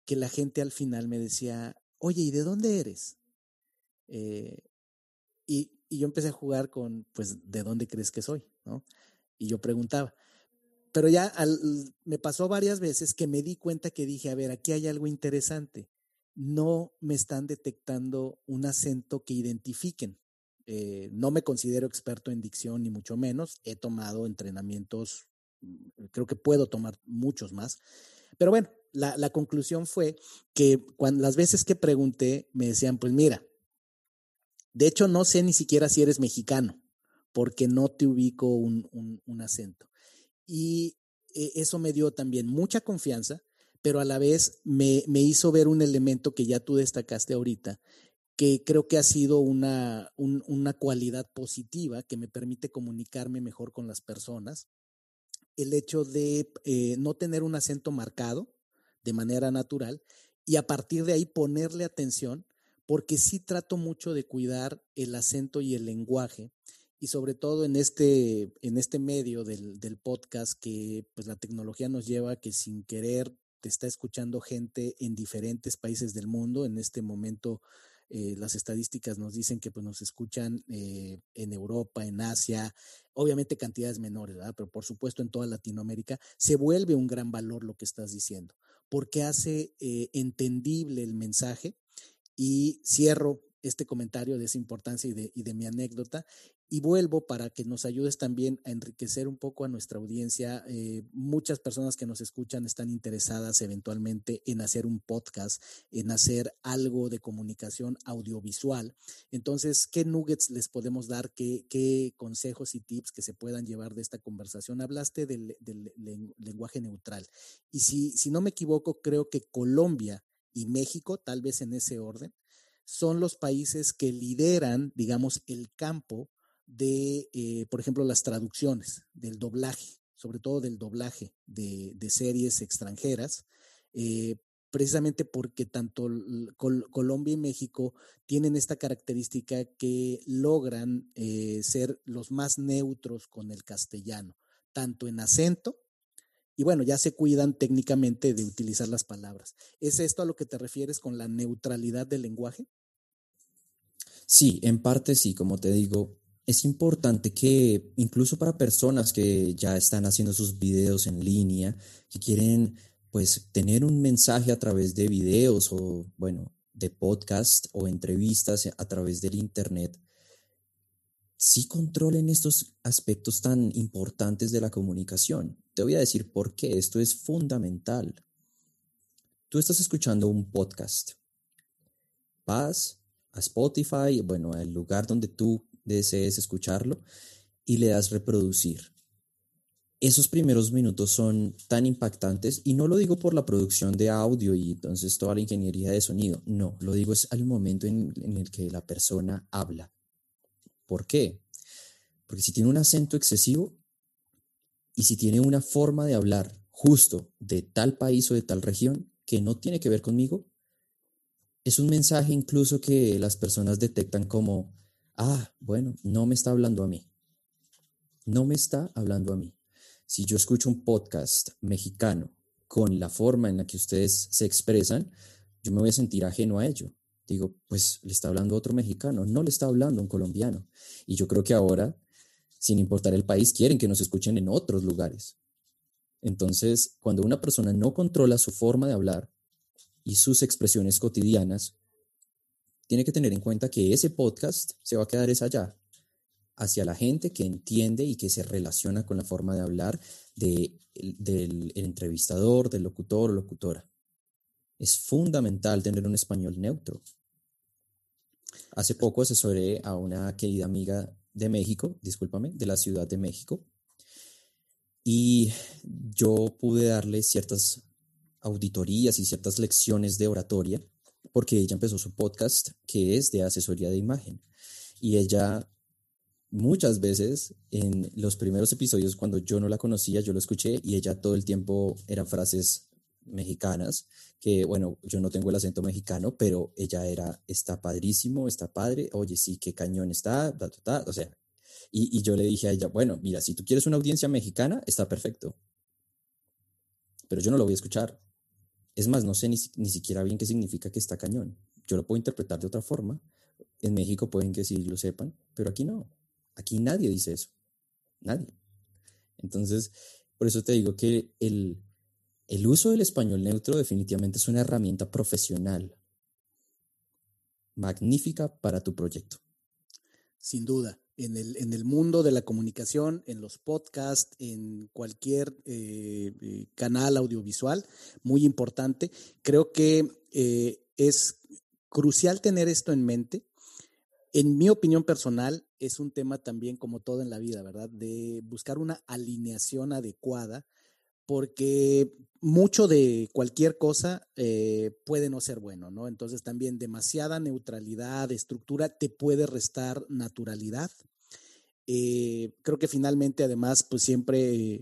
que la gente al final me decía, oye, ¿y de dónde eres? Eh, y, y yo empecé a jugar con, pues, ¿de dónde crees que soy? ¿no? Y yo preguntaba. Pero ya me pasó varias veces que me di cuenta que dije, a ver, aquí hay algo interesante. No me están detectando un acento que identifiquen. Eh, no me considero experto en dicción, ni mucho menos. He tomado entrenamientos, mm, creo que puedo tomar muchos más. Pero bueno, la, conclusión fue que las veces que pregunté, me decían, pues mira, de hecho, no sé ni siquiera si eres mexicano, porque no te ubico un, un, un acento. Y eh, eso me dio también mucha confianza, pero a la vez me, me, hizo ver un elemento que ya tú destacaste ahorita, que creo que ha sido una, un, una cualidad positiva que me permite comunicarme mejor con las personas. El hecho de eh, no tener un acento marcado de manera natural y a partir de ahí ponerle atención porque sí trato mucho de cuidar el acento y el lenguaje y sobre todo en este, en este medio del, del, podcast que pues la tecnología nos lleva que sin querer te está escuchando gente en diferentes países del mundo. En este momento eh, las estadísticas nos dicen que pues, nos escuchan eh, en Europa, en Asia, obviamente cantidades menores, ¿verdad? pero por supuesto en toda Latinoamérica, se vuelve un gran valor lo que estás diciendo, porque hace eh, entendible el mensaje y cierro este comentario de esa importancia y de, y de mi anécdota. Y vuelvo para que nos ayudes también a enriquecer un poco a nuestra audiencia. Eh, muchas personas que nos escuchan están interesadas eventualmente en hacer un podcast, en hacer algo de comunicación audiovisual. Entonces, ¿qué nuggets les podemos dar? ¿Qué, qué consejos y tips que se puedan llevar de esta conversación? Hablaste del, lenguaje neutral. Y si, si no me equivoco, creo que Colombia y México, tal vez en ese orden, son los países que lideran, digamos, el campo de, eh, por ejemplo, las traducciones, del doblaje, sobre todo del doblaje de, series extranjeras, eh, precisamente porque tanto Colombia y México tienen esta característica que logran eh, ser los más neutros con el castellano, tanto en acento, y bueno, ya se cuidan técnicamente de utilizar las palabras. ¿Es esto a lo que te refieres con la neutralidad del lenguaje? Sí, en parte sí, como te digo, es importante que incluso para personas que ya están haciendo sus videos en línea, que quieren pues tener un mensaje a través de videos o bueno, de podcast o entrevistas a través del internet, sí controlen estos aspectos tan importantes de la comunicación. Te voy a decir por qué esto es fundamental. Tú estás escuchando un podcast. Vas a Spotify, bueno, al lugar donde tú desees escucharlo y le das reproducir. Esos primeros minutos son tan impactantes y no lo digo por la producción de audio y entonces toda la ingeniería de sonido, no, lo digo es al momento en, en el que la persona habla. ¿Por qué? Porque si tiene un acento excesivo y si tiene una forma de hablar justo de tal país o de tal región que no tiene que ver conmigo, es un mensaje incluso que las personas detectan como ah, bueno, no me está hablando a mí. No me está hablando a mí. Si yo escucho un podcast mexicano con la forma en la que ustedes se expresan, yo me voy a sentir ajeno a ello. Digo, pues le está hablando otro mexicano, no le está hablando un colombiano. Y yo creo que ahora, sin importar el país, quieren que nos escuchen en otros lugares. Entonces, cuando una persona no controla su forma de hablar y sus expresiones cotidianas, tiene que tener en cuenta que ese podcast se va a quedar es allá, hacia la gente que entiende y que se relaciona con la forma de hablar de, del entrevistador, del locutor o locutora. Es fundamental tener un español neutro. Hace poco asesoré a una querida amiga de México, discúlpame, de la Ciudad de México, y yo pude darle ciertas auditorías y ciertas lecciones de oratoria porque ella empezó su podcast que es de asesoría de imagen. Y ella muchas veces en los primeros episodios cuando yo no la conocía, yo lo escuché y ella todo el tiempo eran frases mexicanas, que bueno, yo no tengo el acento mexicano, pero ella era, está padrísimo, está padre, oye, sí, qué cañón está, o sea, y, y yo le dije a ella, bueno, mira, si tú quieres una audiencia mexicana, está perfecto, pero yo no lo voy a escuchar, es más, no sé ni, siquiera bien qué significa que está cañón. Yo lo puedo interpretar de otra forma. En México pueden que sí lo sepan, pero aquí no. Aquí nadie dice eso. Nadie. Entonces, por eso te digo que el, el uso del español neutro definitivamente es una herramienta profesional magnífica para tu proyecto. Sin duda en el, en el mundo de la comunicación, en los podcasts, en cualquier eh, eh, canal audiovisual, muy importante. Creo que eh, es crucial tener esto en mente. En mi opinión personal, es un tema también como todo en la vida, ¿verdad? De buscar una alineación adecuada, porque mucho de cualquier cosa puede no ser bueno, ¿no? Entonces también demasiada neutralidad, estructura, te puede restar naturalidad, eh, creo que finalmente, además, pues siempre,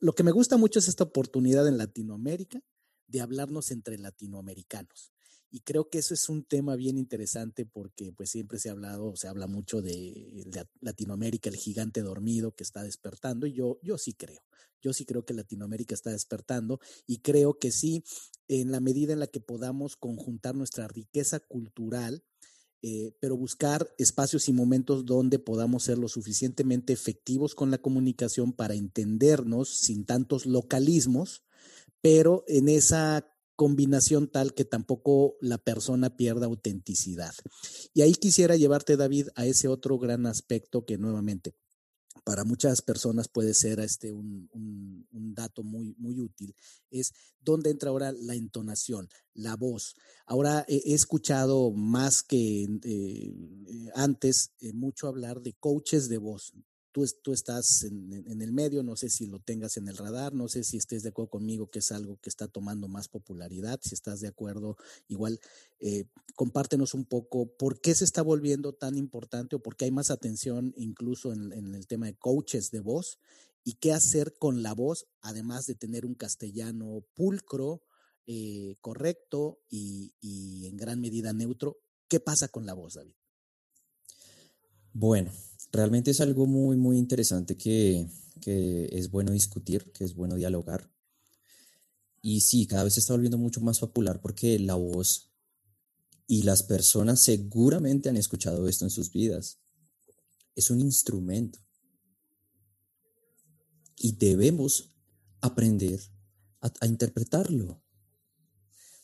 lo que me gusta mucho es esta oportunidad en Latinoamérica de hablarnos entre latinoamericanos. Y creo que eso es un tema bien interesante porque pues siempre se ha hablado, se habla mucho de, Latinoamérica, el gigante dormido que está despertando y yo, yo sí creo, yo sí creo que Latinoamérica está despertando y creo que sí, en la medida en la que podamos conjuntar nuestra riqueza cultural, eh, pero buscar espacios y momentos donde podamos ser lo suficientemente efectivos con la comunicación para entendernos sin tantos localismos, pero en esa combinación tal que tampoco la persona pierda autenticidad. Y ahí quisiera llevarte, David, a ese otro gran aspecto que nuevamente para muchas personas puede ser este un, dato muy, muy útil, es dónde entra ahora la entonación, la voz. Ahora he, escuchado más que eh, antes eh, mucho hablar de coaches de voz. Tú, estás en, el medio, no sé si lo tengas en el radar, no sé si estés de acuerdo conmigo que es algo que está tomando más popularidad, si estás de acuerdo, igual eh, compártenos un poco por qué se está volviendo tan importante o por qué hay más atención incluso en, el tema de coaches de voz y qué hacer con la voz, además de tener un castellano pulcro, eh, correcto y en gran medida neutro. ¿Qué pasa con la voz, David? Bueno, realmente es algo muy, muy interesante que, es bueno discutir, que es bueno dialogar. Y sí, cada vez se está volviendo mucho más popular porque la voz y las personas seguramente han escuchado esto en sus vidas. Es un instrumento. Y debemos aprender a interpretarlo.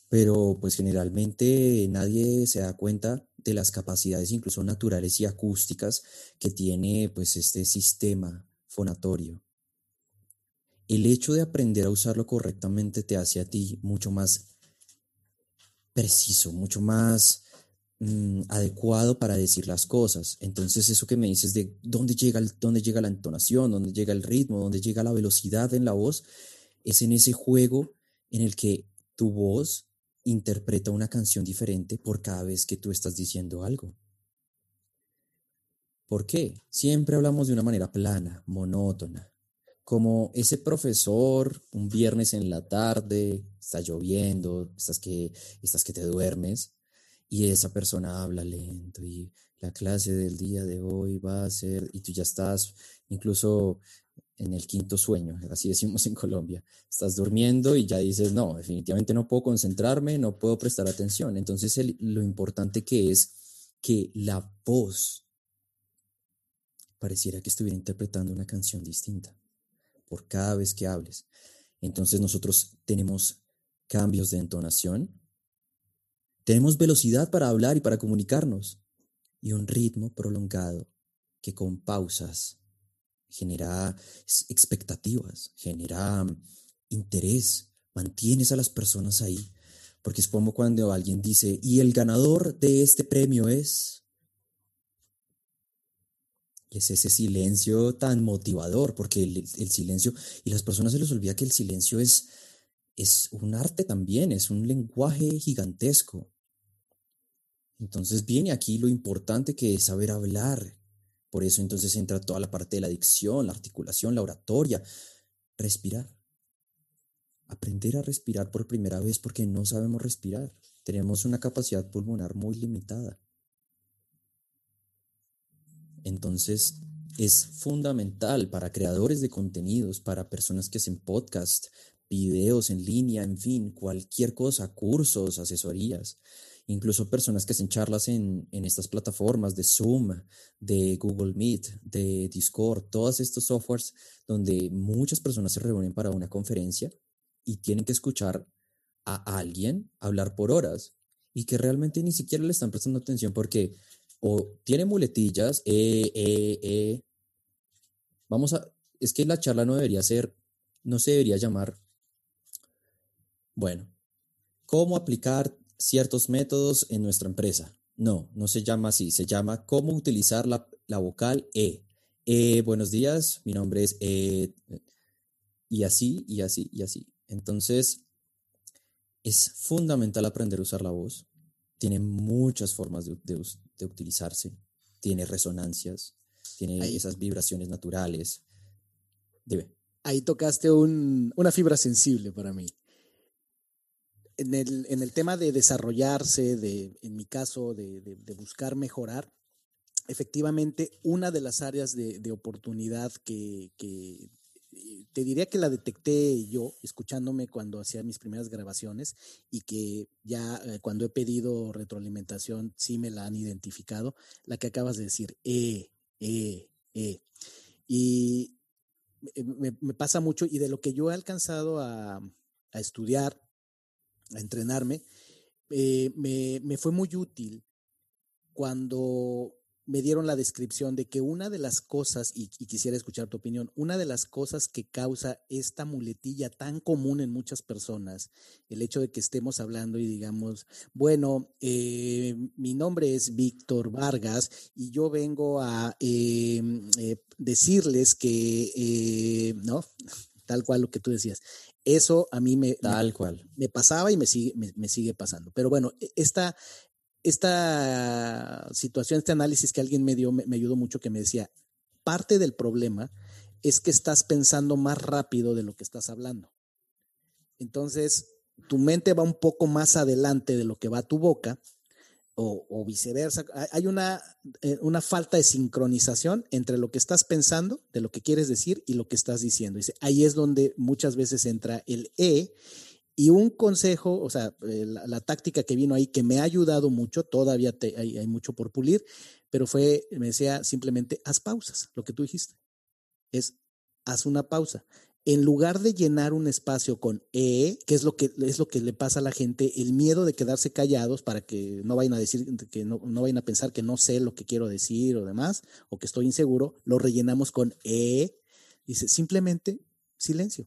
Pero pues generalmente nadie se da cuenta las capacidades incluso naturales y acústicas que tiene pues este sistema fonatorio. El hecho de aprender a usarlo correctamente te hace a ti mucho más preciso, mucho más mm, adecuado para decir las cosas. Entonces eso que me dices de dónde llega, dónde llega la entonación, dónde llega el ritmo, dónde llega la velocidad en la voz, es en ese juego en el que tu voz interpreta una canción diferente por cada vez que tú estás diciendo algo. ¿Por qué? Siempre hablamos de una manera plana, monótona, como ese profesor un viernes en la tarde, está lloviendo, estás que, estás que te duermes y esa persona habla lento y la clase del día de hoy va a ser, y tú ya estás incluso en el quinto sueño, así decimos en Colombia. Estás durmiendo y ya dices, no, definitivamente no puedo concentrarme, no puedo prestar atención. Entonces lo importante que es que la voz pareciera que estuviera interpretando una canción distinta por cada vez que hables. Entonces nosotros tenemos cambios de entonación, tenemos velocidad para hablar y para comunicarnos y un ritmo prolongado que con pausas genera expectativas, genera mm, interés, mantienes a las personas ahí, porque es como cuando alguien dice, y el ganador de este premio es... Es ese silencio tan motivador, porque el, silencio, y las personas se les olvida que el silencio es, es un arte también, es un lenguaje gigantesco. Entonces viene aquí lo importante que es saber hablar, por eso entonces entra toda la parte de la dicción, la articulación, la oratoria. Respirar. Aprender a respirar por primera vez porque no sabemos respirar. Tenemos una capacidad pulmonar muy limitada. Entonces, es fundamental para creadores de contenidos, para personas que hacen podcast, videos en línea, en fin, cualquier cosa, cursos, asesorías incluso personas que hacen charlas en, estas plataformas de Zoom, de Google Meet, de Discord, todos estos softwares donde muchas personas se reúnen para una conferencia y tienen que escuchar a alguien hablar por horas y que realmente ni siquiera le están prestando atención porque o tiene muletillas, eh, eh, eh. Vamos a, es que la charla no debería ser, no se debería llamar, bueno, cómo aplicar ciertos métodos en nuestra empresa. No, no se llama así, se llama cómo utilizar la, vocal E. e. Buenos días, mi nombre es E. Y así, y así, y así. Entonces, es fundamental aprender a usar la voz. Tiene muchas formas de, utilizarse. Tiene resonancias, tiene esas vibraciones naturales. Dime. Ahí tocaste una fibra sensible para mí en el, en el tema de desarrollarse, de, en mi caso, de, de, buscar mejorar, efectivamente, una de las áreas de, de oportunidad que, que, eh, te diría que la detecté yo escuchándome cuando hacía mis primeras grabaciones y que ya eh, cuando he pedido retroalimentación sí me la han identificado, la que acabas de decir, eh, eh, eh. Y me, me pasa mucho y de lo que yo he alcanzado a, a estudiar a entrenarme, eh, me, me fue muy útil cuando me dieron la descripción de que una de las cosas, y, quisiera escuchar tu opinión, una de las cosas que causa esta muletilla tan común en muchas personas, el hecho de que estemos hablando y digamos, bueno, eh, mi nombre es Víctor Vargas y yo vengo a eh, eh, decirles que, ¿no? Tal cual lo que tú decías. Eso a mí me, Tal cual. me pasaba y me sigue, me sigue pasando. Pero bueno, e, esta, esta situación, este análisis que alguien me dio, me, ayudó mucho, que me decía, parte del problema es que estás pensando más rápido de lo que estás hablando. Entonces, tu mente va un poco más adelante de lo que va tu boca o, viceversa. Hay una, eh, una, falta de sincronización entre lo que estás pensando, de lo que quieres decir y lo que estás diciendo. Ahí es donde muchas veces entra el E y un consejo, o sea, eh, la, táctica que vino ahí que me ha ayudado mucho, todavía hay, hay, mucho por pulir, pero fue, me decía simplemente, haz pausas, lo que tú dijiste. Es, haz una pausa. En lugar de llenar un espacio con E, que es lo que, es lo que le pasa a la gente, el miedo de quedarse callados para que no vayan a decir, que no, no vayan a pensar que no sé lo que quiero decir o demás, o que estoy inseguro, lo rellenamos con E. Dice, simplemente silencio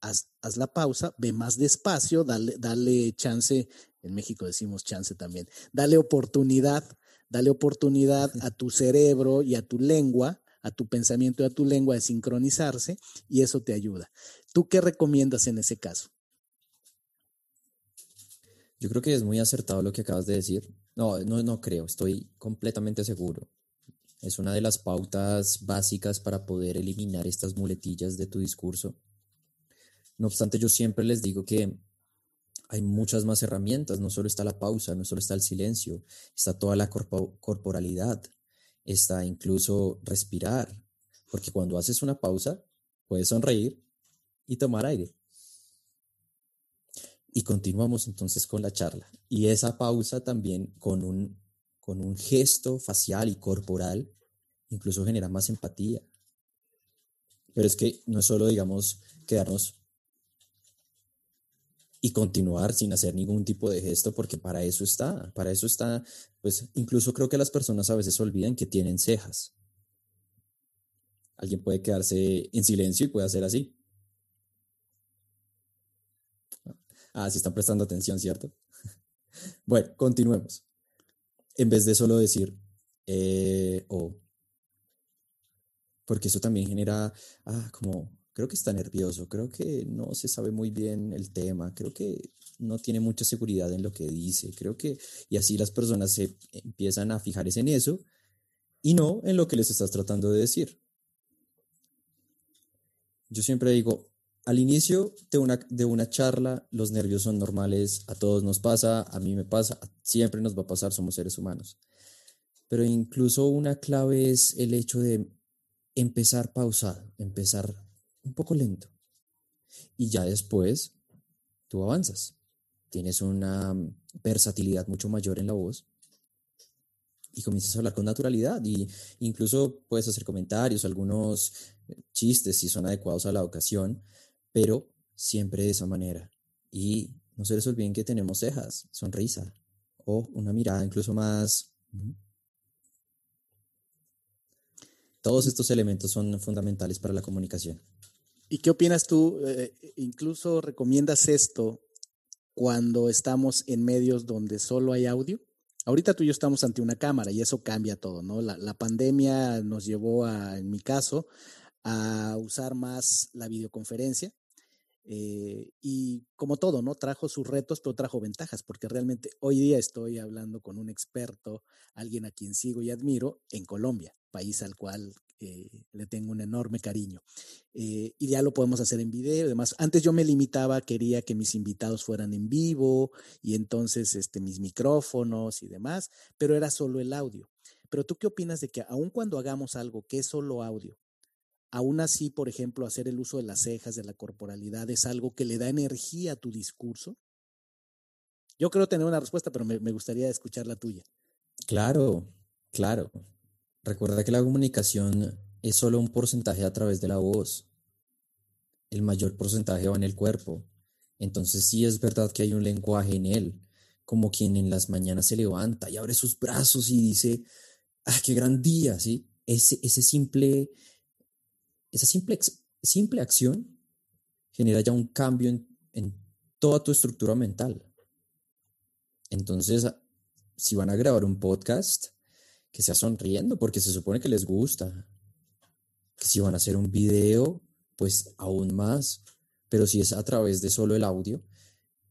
haz, la pausa, ve más despacio, dale, dale chance, en México decimos chance también, dale oportunidad, dale oportunidad a tu cerebro y a tu lengua, a tu pensamiento y a tu lengua de sincronizarse y eso te ayuda. ¿Tú qué recomiendas en ese caso? Yo creo que es muy acertado lo que acabas de decir. No, no, no creo, estoy completamente seguro. Es una de las pautas básicas para poder eliminar estas muletillas de tu discurso no obstante, yo siempre les digo que hay muchas más herramientas, no solo está la pausa, no solo está el silencio, está toda la corporalidad, está incluso respirar, porque cuando haces una pausa, puedes sonreír y tomar aire. Y continuamos entonces con la charla. Y esa pausa también con un, con un gesto facial y corporal incluso genera más empatía. Pero es que no es solo, digamos, quedarnos y continuar sin hacer ningún tipo de gesto, porque para eso está, para eso está, pues incluso creo que las personas a veces olvidan que tienen cejas. Alguien puede quedarse en silencio y puede hacer así. Ah, sí están prestando atención, ¿cierto? bueno, continuemos. En vez de solo decir eh, o, porque eso también genera, ah, como creo que está nervioso, creo que no se sabe muy bien el tema, creo que no tiene mucha seguridad en lo que dice, creo que, y así las personas se empiezan a fijarse en eso y no en lo que les estás tratando de decir. Yo siempre digo, al inicio de una, de una charla, los nervios son normales, a todos nos pasa, a mí me pasa, siempre nos va a pasar, somos seres humanos. Pero incluso una clave es el hecho de empezar pausado, empezar un poco lento. Y ya después tú avanzas. Tienes una versatilidad mucho mayor en la voz y comienzas a hablar con naturalidad y incluso puedes hacer comentarios, algunos chistes si son adecuados a la ocasión, pero siempre de esa manera. Y no se les olviden que tenemos cejas, sonrisa o una mirada incluso más... Todos estos elementos son fundamentales para la comunicación. ¿Y qué opinas tú? Eh, ¿Incluso recomiendas esto cuando estamos en medios donde solo hay audio? Ahorita tú y yo estamos ante una cámara y eso cambia todo, ¿no? La, pandemia nos llevó a, en mi caso, a usar más la videoconferencia. Eh, y como todo, ¿no? Trajo sus retos, pero trajo ventajas, porque realmente hoy día estoy hablando con un experto, alguien a quien sigo y admiro, en Colombia, país al cual eh, le tengo un enorme cariño. Eh, y ya lo podemos hacer en video además. Antes yo me limitaba, quería que mis invitados fueran en vivo y entonces este, mis micrófonos y demás, pero era solo el audio. Pero tú qué opinas de que aun cuando hagamos algo que es solo audio, aún así, por ejemplo, hacer el uso de las cejas, de la corporalidad, es algo que le da energía a tu discurso? Yo creo tener una respuesta, pero me gustaría escuchar la tuya. Claro, claro. Recuerda que la comunicación es solo un porcentaje a través de la voz. El mayor porcentaje va en el cuerpo. Entonces sí es verdad que hay un lenguaje en él, como quien en las mañanas se levanta y abre sus brazos y dice, ah, qué gran día, ¿sí? Ese, ese simple, esa simple, simple acción genera ya un cambio en, en toda tu estructura mental. Entonces, si van a grabar un podcast, que sea sonriendo, porque se supone que les gusta. Que si van a hacer un video, pues aún más. Pero si es a través de solo el audio,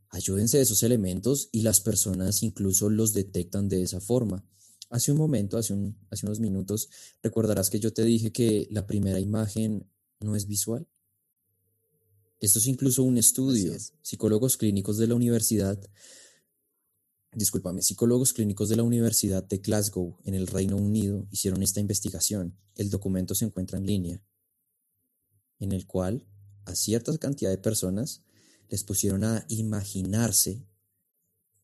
ayúdense de esos elementos y las personas incluso los detectan de esa forma. Hace un momento, hace, un, hace unos minutos, recordarás que yo te dije que la primera imagen no es visual. Esto es incluso un estudio. Psicólogos clínicos de la universidad discúlpame, psicólogos clínicos de la Universidad de Glasgow en el Reino Unido hicieron esta investigación. El documento se encuentra en línea, en el cual a cierta cantidad de personas les pusieron a imaginarse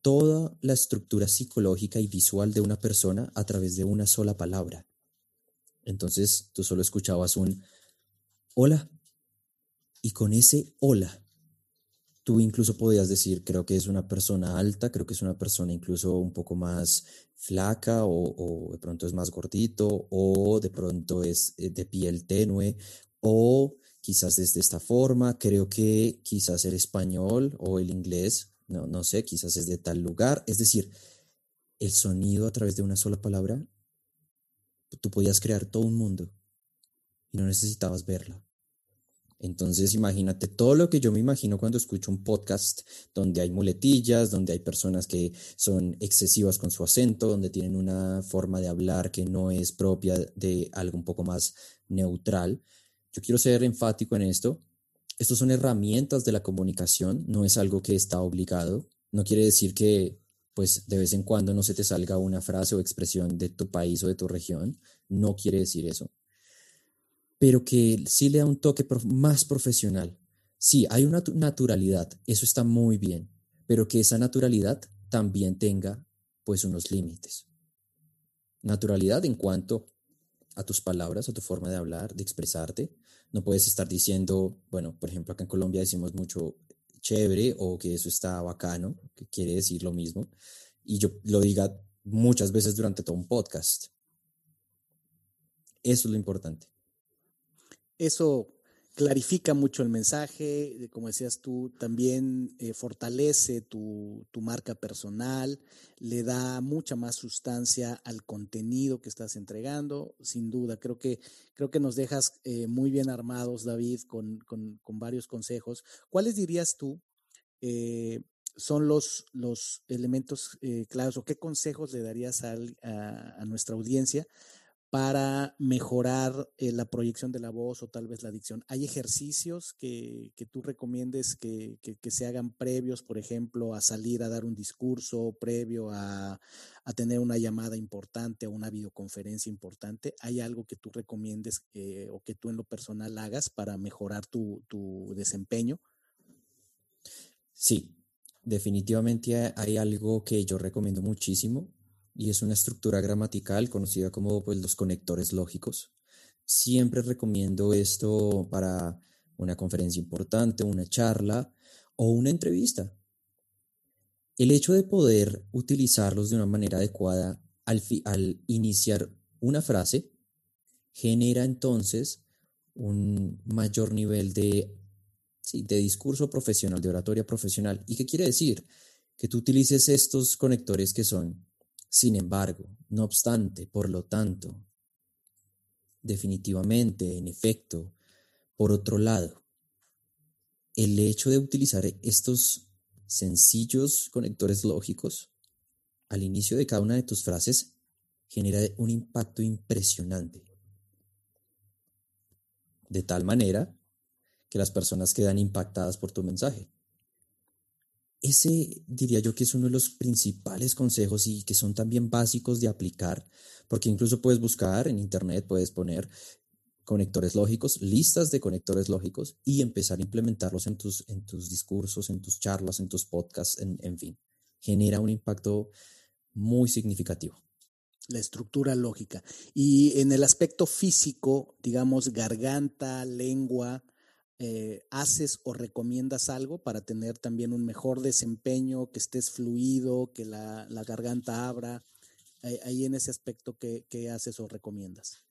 toda la estructura psicológica y visual de una persona a través de una sola palabra. Entonces tú solo escuchabas un hola y con ese hola Tú incluso podías decir, creo que es una persona alta, creo que es una persona incluso un poco más flaca o, de pronto es más gordito o de pronto es eh, de piel tenue o quizás desde esta forma, creo que quizás el español o el inglés, no, no sé, quizás es de tal lugar. Es decir, el sonido a través de una sola palabra, tú podías crear todo un mundo y no necesitabas verla. Entonces, imagínate todo lo que yo me imagino cuando escucho un podcast donde hay muletillas, donde hay personas que son excesivas con su acento, donde tienen una forma de hablar que no es propia de algo un poco más neutral. Yo quiero ser enfático en esto. Estos son herramientas de la comunicación, no es algo que está obligado. No quiere decir que pues de vez en cuando no se te salga una frase o expresión de tu país o de tu región. No quiere decir eso pero que sí le da un toque más profesional. Sí, hay una naturalidad, eso está muy bien, pero que esa naturalidad también tenga pues unos límites. Naturalidad en cuanto a tus palabras, a tu forma de hablar, de expresarte. No puedes estar diciendo, bueno, por ejemplo, acá en Colombia decimos mucho chévere o que eso está bacano, que quiere decir lo mismo, y yo lo diga muchas veces durante todo un podcast. Eso es lo importante. Eso clarifica mucho el mensaje, como decías tú, también eh, fortalece tu, marca personal, le da mucha más sustancia al contenido que estás entregando, sin duda. Creo que, creo que nos dejas eh, muy bien armados, David, con, varios consejos. ¿Cuáles dirías tú? Eh, son los, los elementos claros o qué consejos le darías a, a nuestra audiencia para mejorar eh, la proyección de la voz o tal vez la dicción. ¿Hay ejercicios que, tú recomiendes que, se hagan previos, por ejemplo, a salir a dar un discurso, previo a, tener una llamada importante o una videoconferencia importante? ¿Hay algo que tú recomiendes eh, o que tú en lo personal hagas para mejorar tu, tu desempeño? Sí, definitivamente hay algo que yo recomiendo muchísimo y es una estructura gramatical conocida como pues, los conectores lógicos. Siempre recomiendo esto para una conferencia importante, una charla o una entrevista. El hecho de poder utilizarlos de una manera adecuada al, iniciar una frase genera entonces un mayor nivel de, de discurso profesional, de oratoria profesional. ¿Y qué quiere decir? Que tú utilices estos conectores que son sin embargo, no obstante, por lo tanto, definitivamente, en efecto, por otro lado, el hecho de utilizar estos sencillos conectores lógicos al inicio de cada una de tus frases genera un impacto impresionante. De tal manera que las personas quedan impactadas por tu mensaje. Ese diría yo que es uno de los principales consejos y que son también básicos de aplicar, porque incluso puedes buscar en internet, puedes poner conectores lógicos, listas de conectores lógicos y empezar a implementarlos en tus, en tus discursos, en tus charlas, en tus podcasts, en, en fin. Genera un impacto muy significativo. La estructura lógica. Y en el aspecto físico, digamos, garganta, lengua, eh, haces o recomiendas algo para tener también un mejor desempeño, que estés fluido, que la, garganta abra? Ahí en ese aspecto, ¿qué, ¿qué, haces o recomiendas?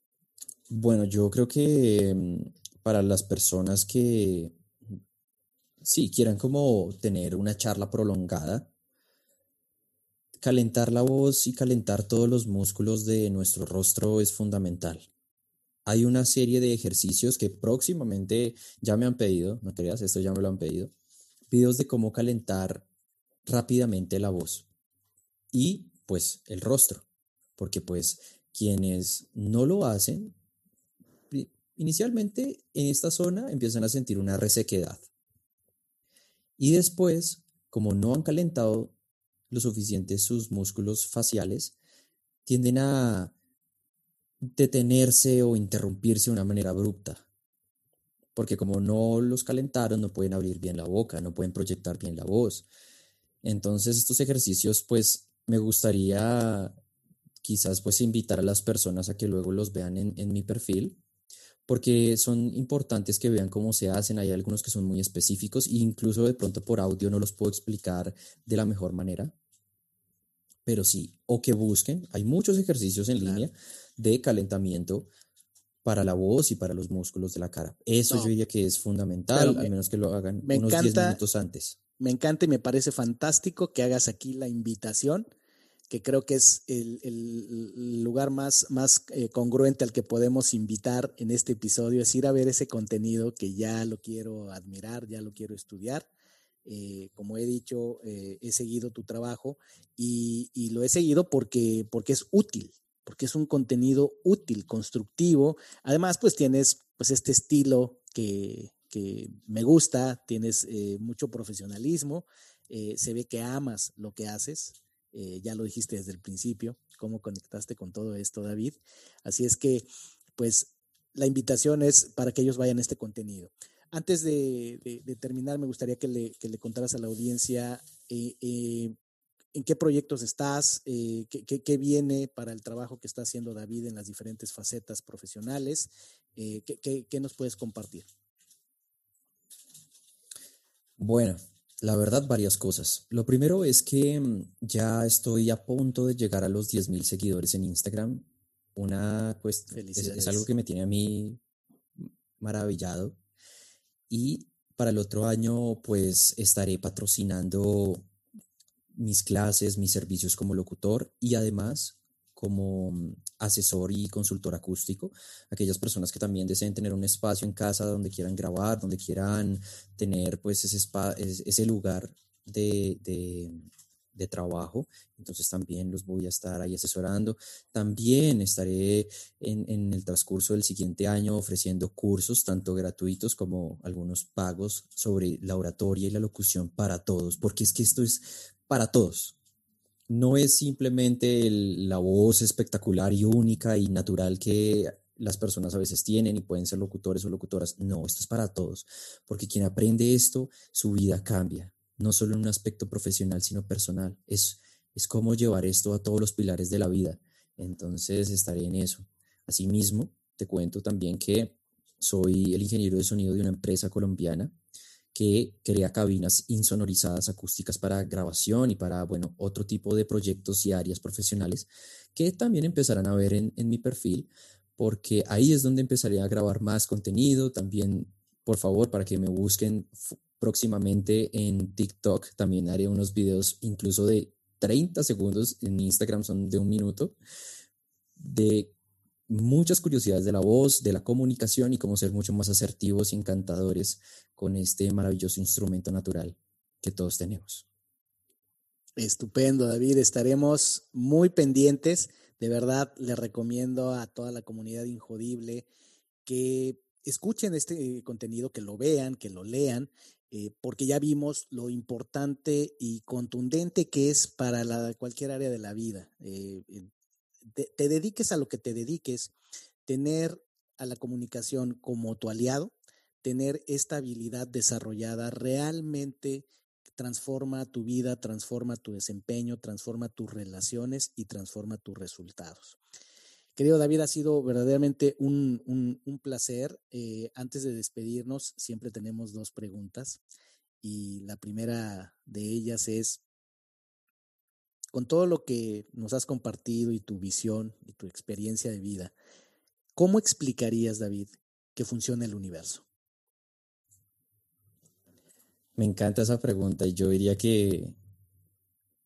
Bueno, yo creo que mm, para las personas que sí quieran como tener una charla prolongada, calentar la voz y calentar todos los músculos de nuestro rostro es fundamental. Hay una serie de ejercicios que próximamente ya me han pedido, no creas, esto ya me lo han pedido, videos de cómo calentar rápidamente la voz y pues el rostro, porque pues quienes no lo hacen, inicialmente en esta zona empiezan a sentir una resequedad. Y después, como no han calentado lo suficiente sus músculos faciales, tienden a detenerse o interrumpirse de una manera abrupta. Porque como no los calentaron, no pueden abrir bien la boca, no pueden proyectar bien la voz. Entonces estos ejercicios, pues me gustaría quizás pues invitar a las personas a que luego los vean en, en mi perfil, porque son importantes que vean cómo se hacen. Hay algunos que son muy específicos e incluso de pronto por audio no los puedo explicar de la mejor manera. Pero sí, o que busquen, hay muchos ejercicios en línea de calentamiento para la voz y para los músculos de la cara. Eso yo diría que es fundamental, al menos que lo hagan unos 10 minutos antes. Me encanta y me parece fantástico que hagas aquí la invitación, que creo que es el, lugar más, más eh, congruente al que podemos invitar en este episodio, es ir a ver ese contenido que ya lo quiero admirar, ya lo quiero estudiar. Eh, como he dicho, eh, he seguido tu trabajo y, y, lo he seguido porque, porque es útil, porque es un contenido útil, constructivo. Además, pues tienes pues este estilo que, me gusta, tienes eh, mucho profesionalismo, eh, se ve que amas lo que haces, eh, ya lo dijiste desde el principio, cómo conectaste con todo esto, David. Así es que, pues, la invitación es para que ellos vayan a este contenido. Antes de, terminar, me gustaría que le, que le, contaras a la audiencia en qué proyectos estás, eh, qué, viene para el trabajo que está haciendo David en las diferentes facetas profesionales, eh, ¿qué, nos puedes compartir? Bueno, la verdad, varias cosas. Lo primero es que mm, ya estoy a punto de llegar a los 10.000 seguidores en Instagram. Una cuestión, es algo que me tiene a mí maravillado. Y para el otro año, pues estaré patrocinando mis clases, mis servicios como locutor y además como mm, asesor y consultor acústico, aquellas personas que también deseen tener un espacio en casa donde quieran grabar, donde quieran tener pues ese, ese lugar de, de, trabajo, entonces también los voy a estar ahí asesorando. También estaré en, en el transcurso del siguiente año ofreciendo cursos, tanto gratuitos como algunos pagos sobre la oratoria y la locución para todos, porque es que esto es para todos. No es simplemente la voz espectacular y única y natural que las personas a veces tienen y pueden ser locutores o locutoras. No, esto es para todos, porque quien aprende esto, su vida cambia, no solo en un aspecto profesional, sino personal. Es, es cómo llevar esto a todos los pilares de la vida. Entonces estaré en eso. Asimismo, te cuento también que soy el ingeniero de sonido de una empresa colombiana que crea cabinas insonorizadas acústicas para grabación y para, bueno, otro tipo de proyectos y áreas profesionales que también empezarán a ver en, mi perfil, porque ahí es donde empezaré a grabar más contenido. También, por favor, para que me busquen próximamente en TikTok, también haré unos videos incluso de 30 segundos, en Instagram son de un minuto, de muchas curiosidades de la voz, de la comunicación y cómo ser mucho más asertivos y encantadores con este maravilloso instrumento natural que todos tenemos. Estupendo, David. Estaremos muy pendientes. De verdad, le recomiendo a toda la comunidad injodible que escuchen este contenido, que lo vean, que lo lean, eh, porque ya vimos lo importante y contundente que es para cualquier área de la vida. Eh, te, dediques a lo que te dediques, tener a la comunicación como tu aliado, tener esta habilidad desarrollada realmente transforma tu vida, transforma tu desempeño, transforma tus relaciones y transforma tus resultados. Querido David, ha sido verdaderamente un, un, placer. Eh, antes de despedirnos, siempre tenemos dos preguntas y la primera de ellas es, con todo lo que nos has compartido y tu visión y tu experiencia de vida, ¿cómo explicarías, David, que funciona el universo? Me encanta esa pregunta y yo diría que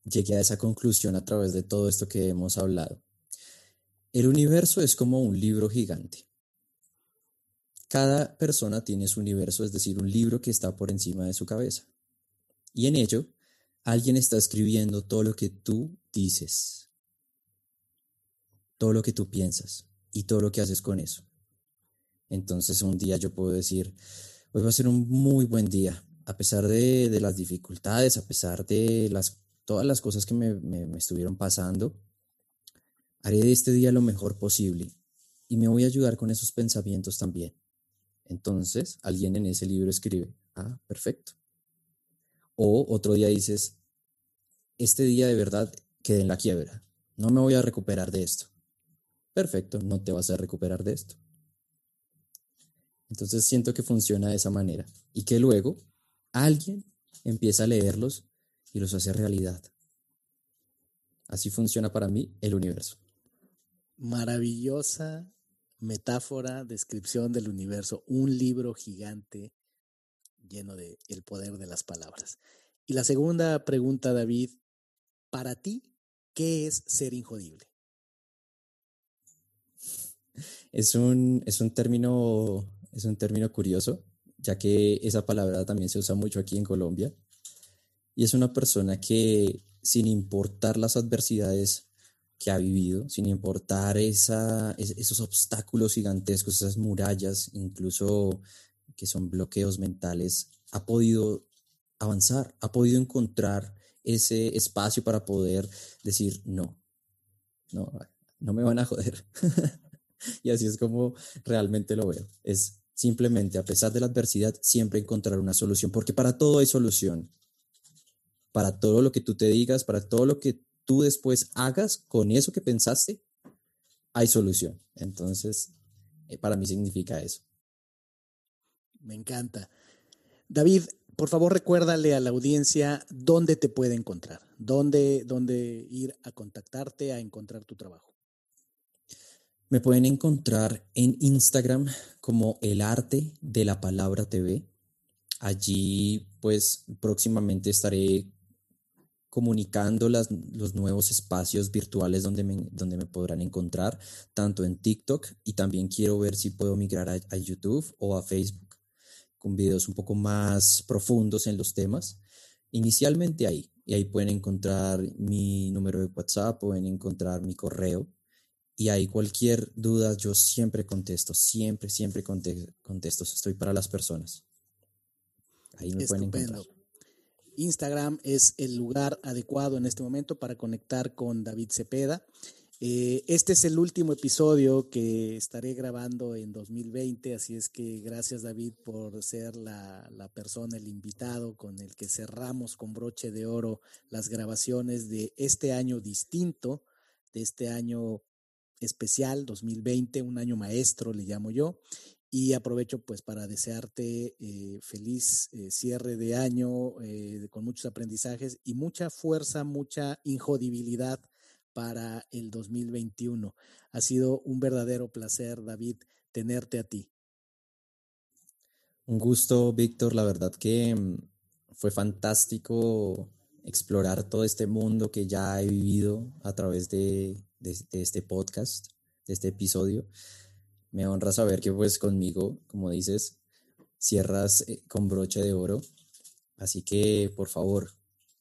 llegué a esa conclusión a través de todo esto que hemos hablado. El universo es como un libro gigante. Cada persona tiene su universo, es decir, un libro que está por encima de su cabeza. Y en ello Alguien está escribiendo todo lo que tú dices, todo lo que tú piensas y todo lo que haces con eso. Entonces un día yo puedo decir, hoy va a ser un muy buen día, a pesar de, las dificultades, a pesar de las, todas las cosas que me, me estuvieron pasando, haré de este día lo mejor posible y me voy a ayudar con esos pensamientos también. Entonces, alguien en ese libro escribe, ah, perfecto. O otro día dices, este día de verdad quedé en la quiebra, no me voy a recuperar de esto. Perfecto, no te vas a recuperar de esto. Entonces siento que funciona de esa manera y que luego alguien empieza a leerlos y los hace realidad. Así funciona para mí el universo. Maravillosa metáfora, descripción del universo, un libro gigante lleno de el poder de las palabras. Y la segunda pregunta, David, para ti, ¿qué es ser injodible? Es un, es un término, es un término curioso, ya que esa palabra también se usa mucho aquí en Colombia. Y es una persona que, sin importar las adversidades que ha vivido, sin importar esa, esos obstáculos gigantescos, esas murallas, incluso que son bloqueos mentales, ha podido avanzar, ha podido encontrar ese espacio para poder decir no, no, no me van a joder. y así es como realmente lo veo. Es simplemente, a pesar de la adversidad, siempre encontrar una solución, porque para todo hay solución. Para todo lo que tú te digas, para todo lo que tú después hagas con eso que pensaste, hay solución. Entonces, eh, para mí significa eso. Me encanta. David, por favor recuérdale a la audiencia dónde te puede encontrar, dónde, dónde ir a contactarte, a encontrar tu trabajo. Me pueden encontrar en Instagram como El Arte de la Palabra TV. Allí pues próximamente estaré comunicando los nuevos espacios virtuales donde me, donde me podrán encontrar, tanto en TikTok y también quiero ver si puedo migrar a, YouTube o a Facebook con videos un poco más profundos en los temas. Inicialmente ahí, y ahí pueden encontrar mi número de WhatsApp, pueden encontrar mi correo y ahí cualquier duda yo siempre contesto, siempre, siempre contesto, estoy para las personas. Ahí me pueden encontrar. Instagram es el lugar adecuado en este momento para conectar con David Cepeda. Eh, este es el último episodio que estaré grabando en 2020, así es que gracias David por ser la, la, persona, el invitado con el que cerramos con broche de oro las grabaciones de este año distinto, de este año especial 2020, un año maestro le llamo yo. Y aprovecho pues para desearte eh, feliz eh, cierre de año con muchos aprendizajes y mucha fuerza, mucha injodibilidad para el 2021. Ha sido un verdadero placer, David, tenerte a ti. Un gusto, Víctor. La verdad que mm, fue fantástico explorar todo este mundo que ya he vivido a través de, de este podcast, de este episodio me honra saber que pues conmigo, como dices, cierras eh, con broche de oro. Así que, por favor,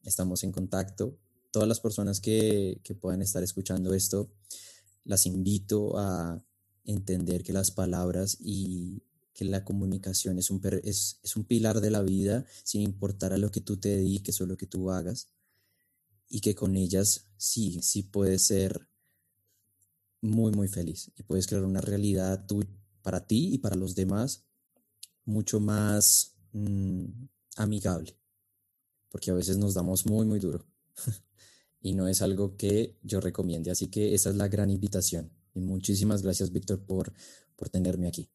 estamos en contacto. Todas las personas que, puedan estar escuchando esto, las invito a entender que las palabras y que la comunicación es un, es, es un pilar de la vida, sin importar a lo que tú te dediques o lo que tú hagas, y que con ellas sí, sí puede ser muy, muy feliz y puedes crear una realidad para ti y para los demás mucho más mm, amigable, porque a veces nos damos muy, muy duro y no es algo que yo recomiende. Así que esa es la gran invitación, Y muchísimas gracias, Víctor, por, por tenerme aquí.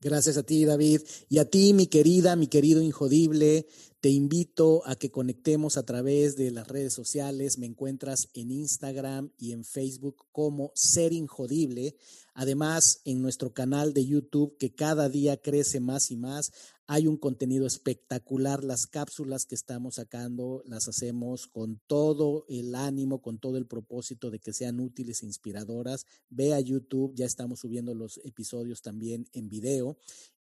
Gracias a ti, David. Y a ti, mi querida, mi querido Injodible, te invito a que conectemos a través de las redes sociales. Me encuentras en Instagram y en Facebook como Ser Injodible. Además, en nuestro canal de YouTube, que cada día crece más y más, hay un contenido espectacular. Las cápsulas que estamos sacando las hacemos con todo el ánimo, con todo el propósito de que sean útiles e inspiradoras. Ve a YouTube, ya estamos subiendo los episodios también en video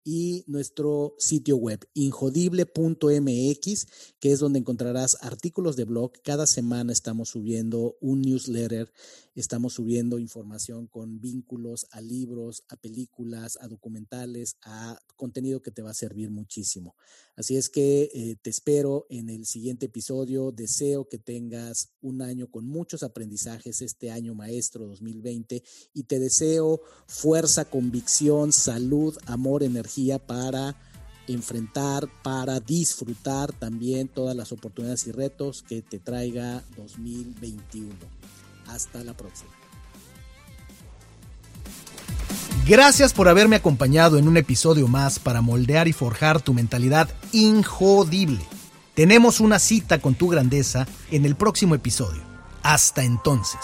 y nuestro sitio web injodible.mx, que es donde encontrarás artículos de blog. Cada semana estamos subiendo un newsletter, estamos subiendo información con vínculos a libros, a películas, a documentales, a contenido que te va a servir muchísimo. Así es que eh, te espero en el siguiente episodio. Deseo que tengas un año con muchos aprendizajes, este año maestro 2020, y te deseo fuerza, convicción, salud, amor, para enfrentar, para disfrutar también todas las oportunidades y retos que te traiga 2021. Hasta la próxima. Gracias por haberme acompañado en un episodio más para moldear y forjar tu mentalidad injodible. Tenemos una cita con tu grandeza en el próximo episodio. Hasta entonces.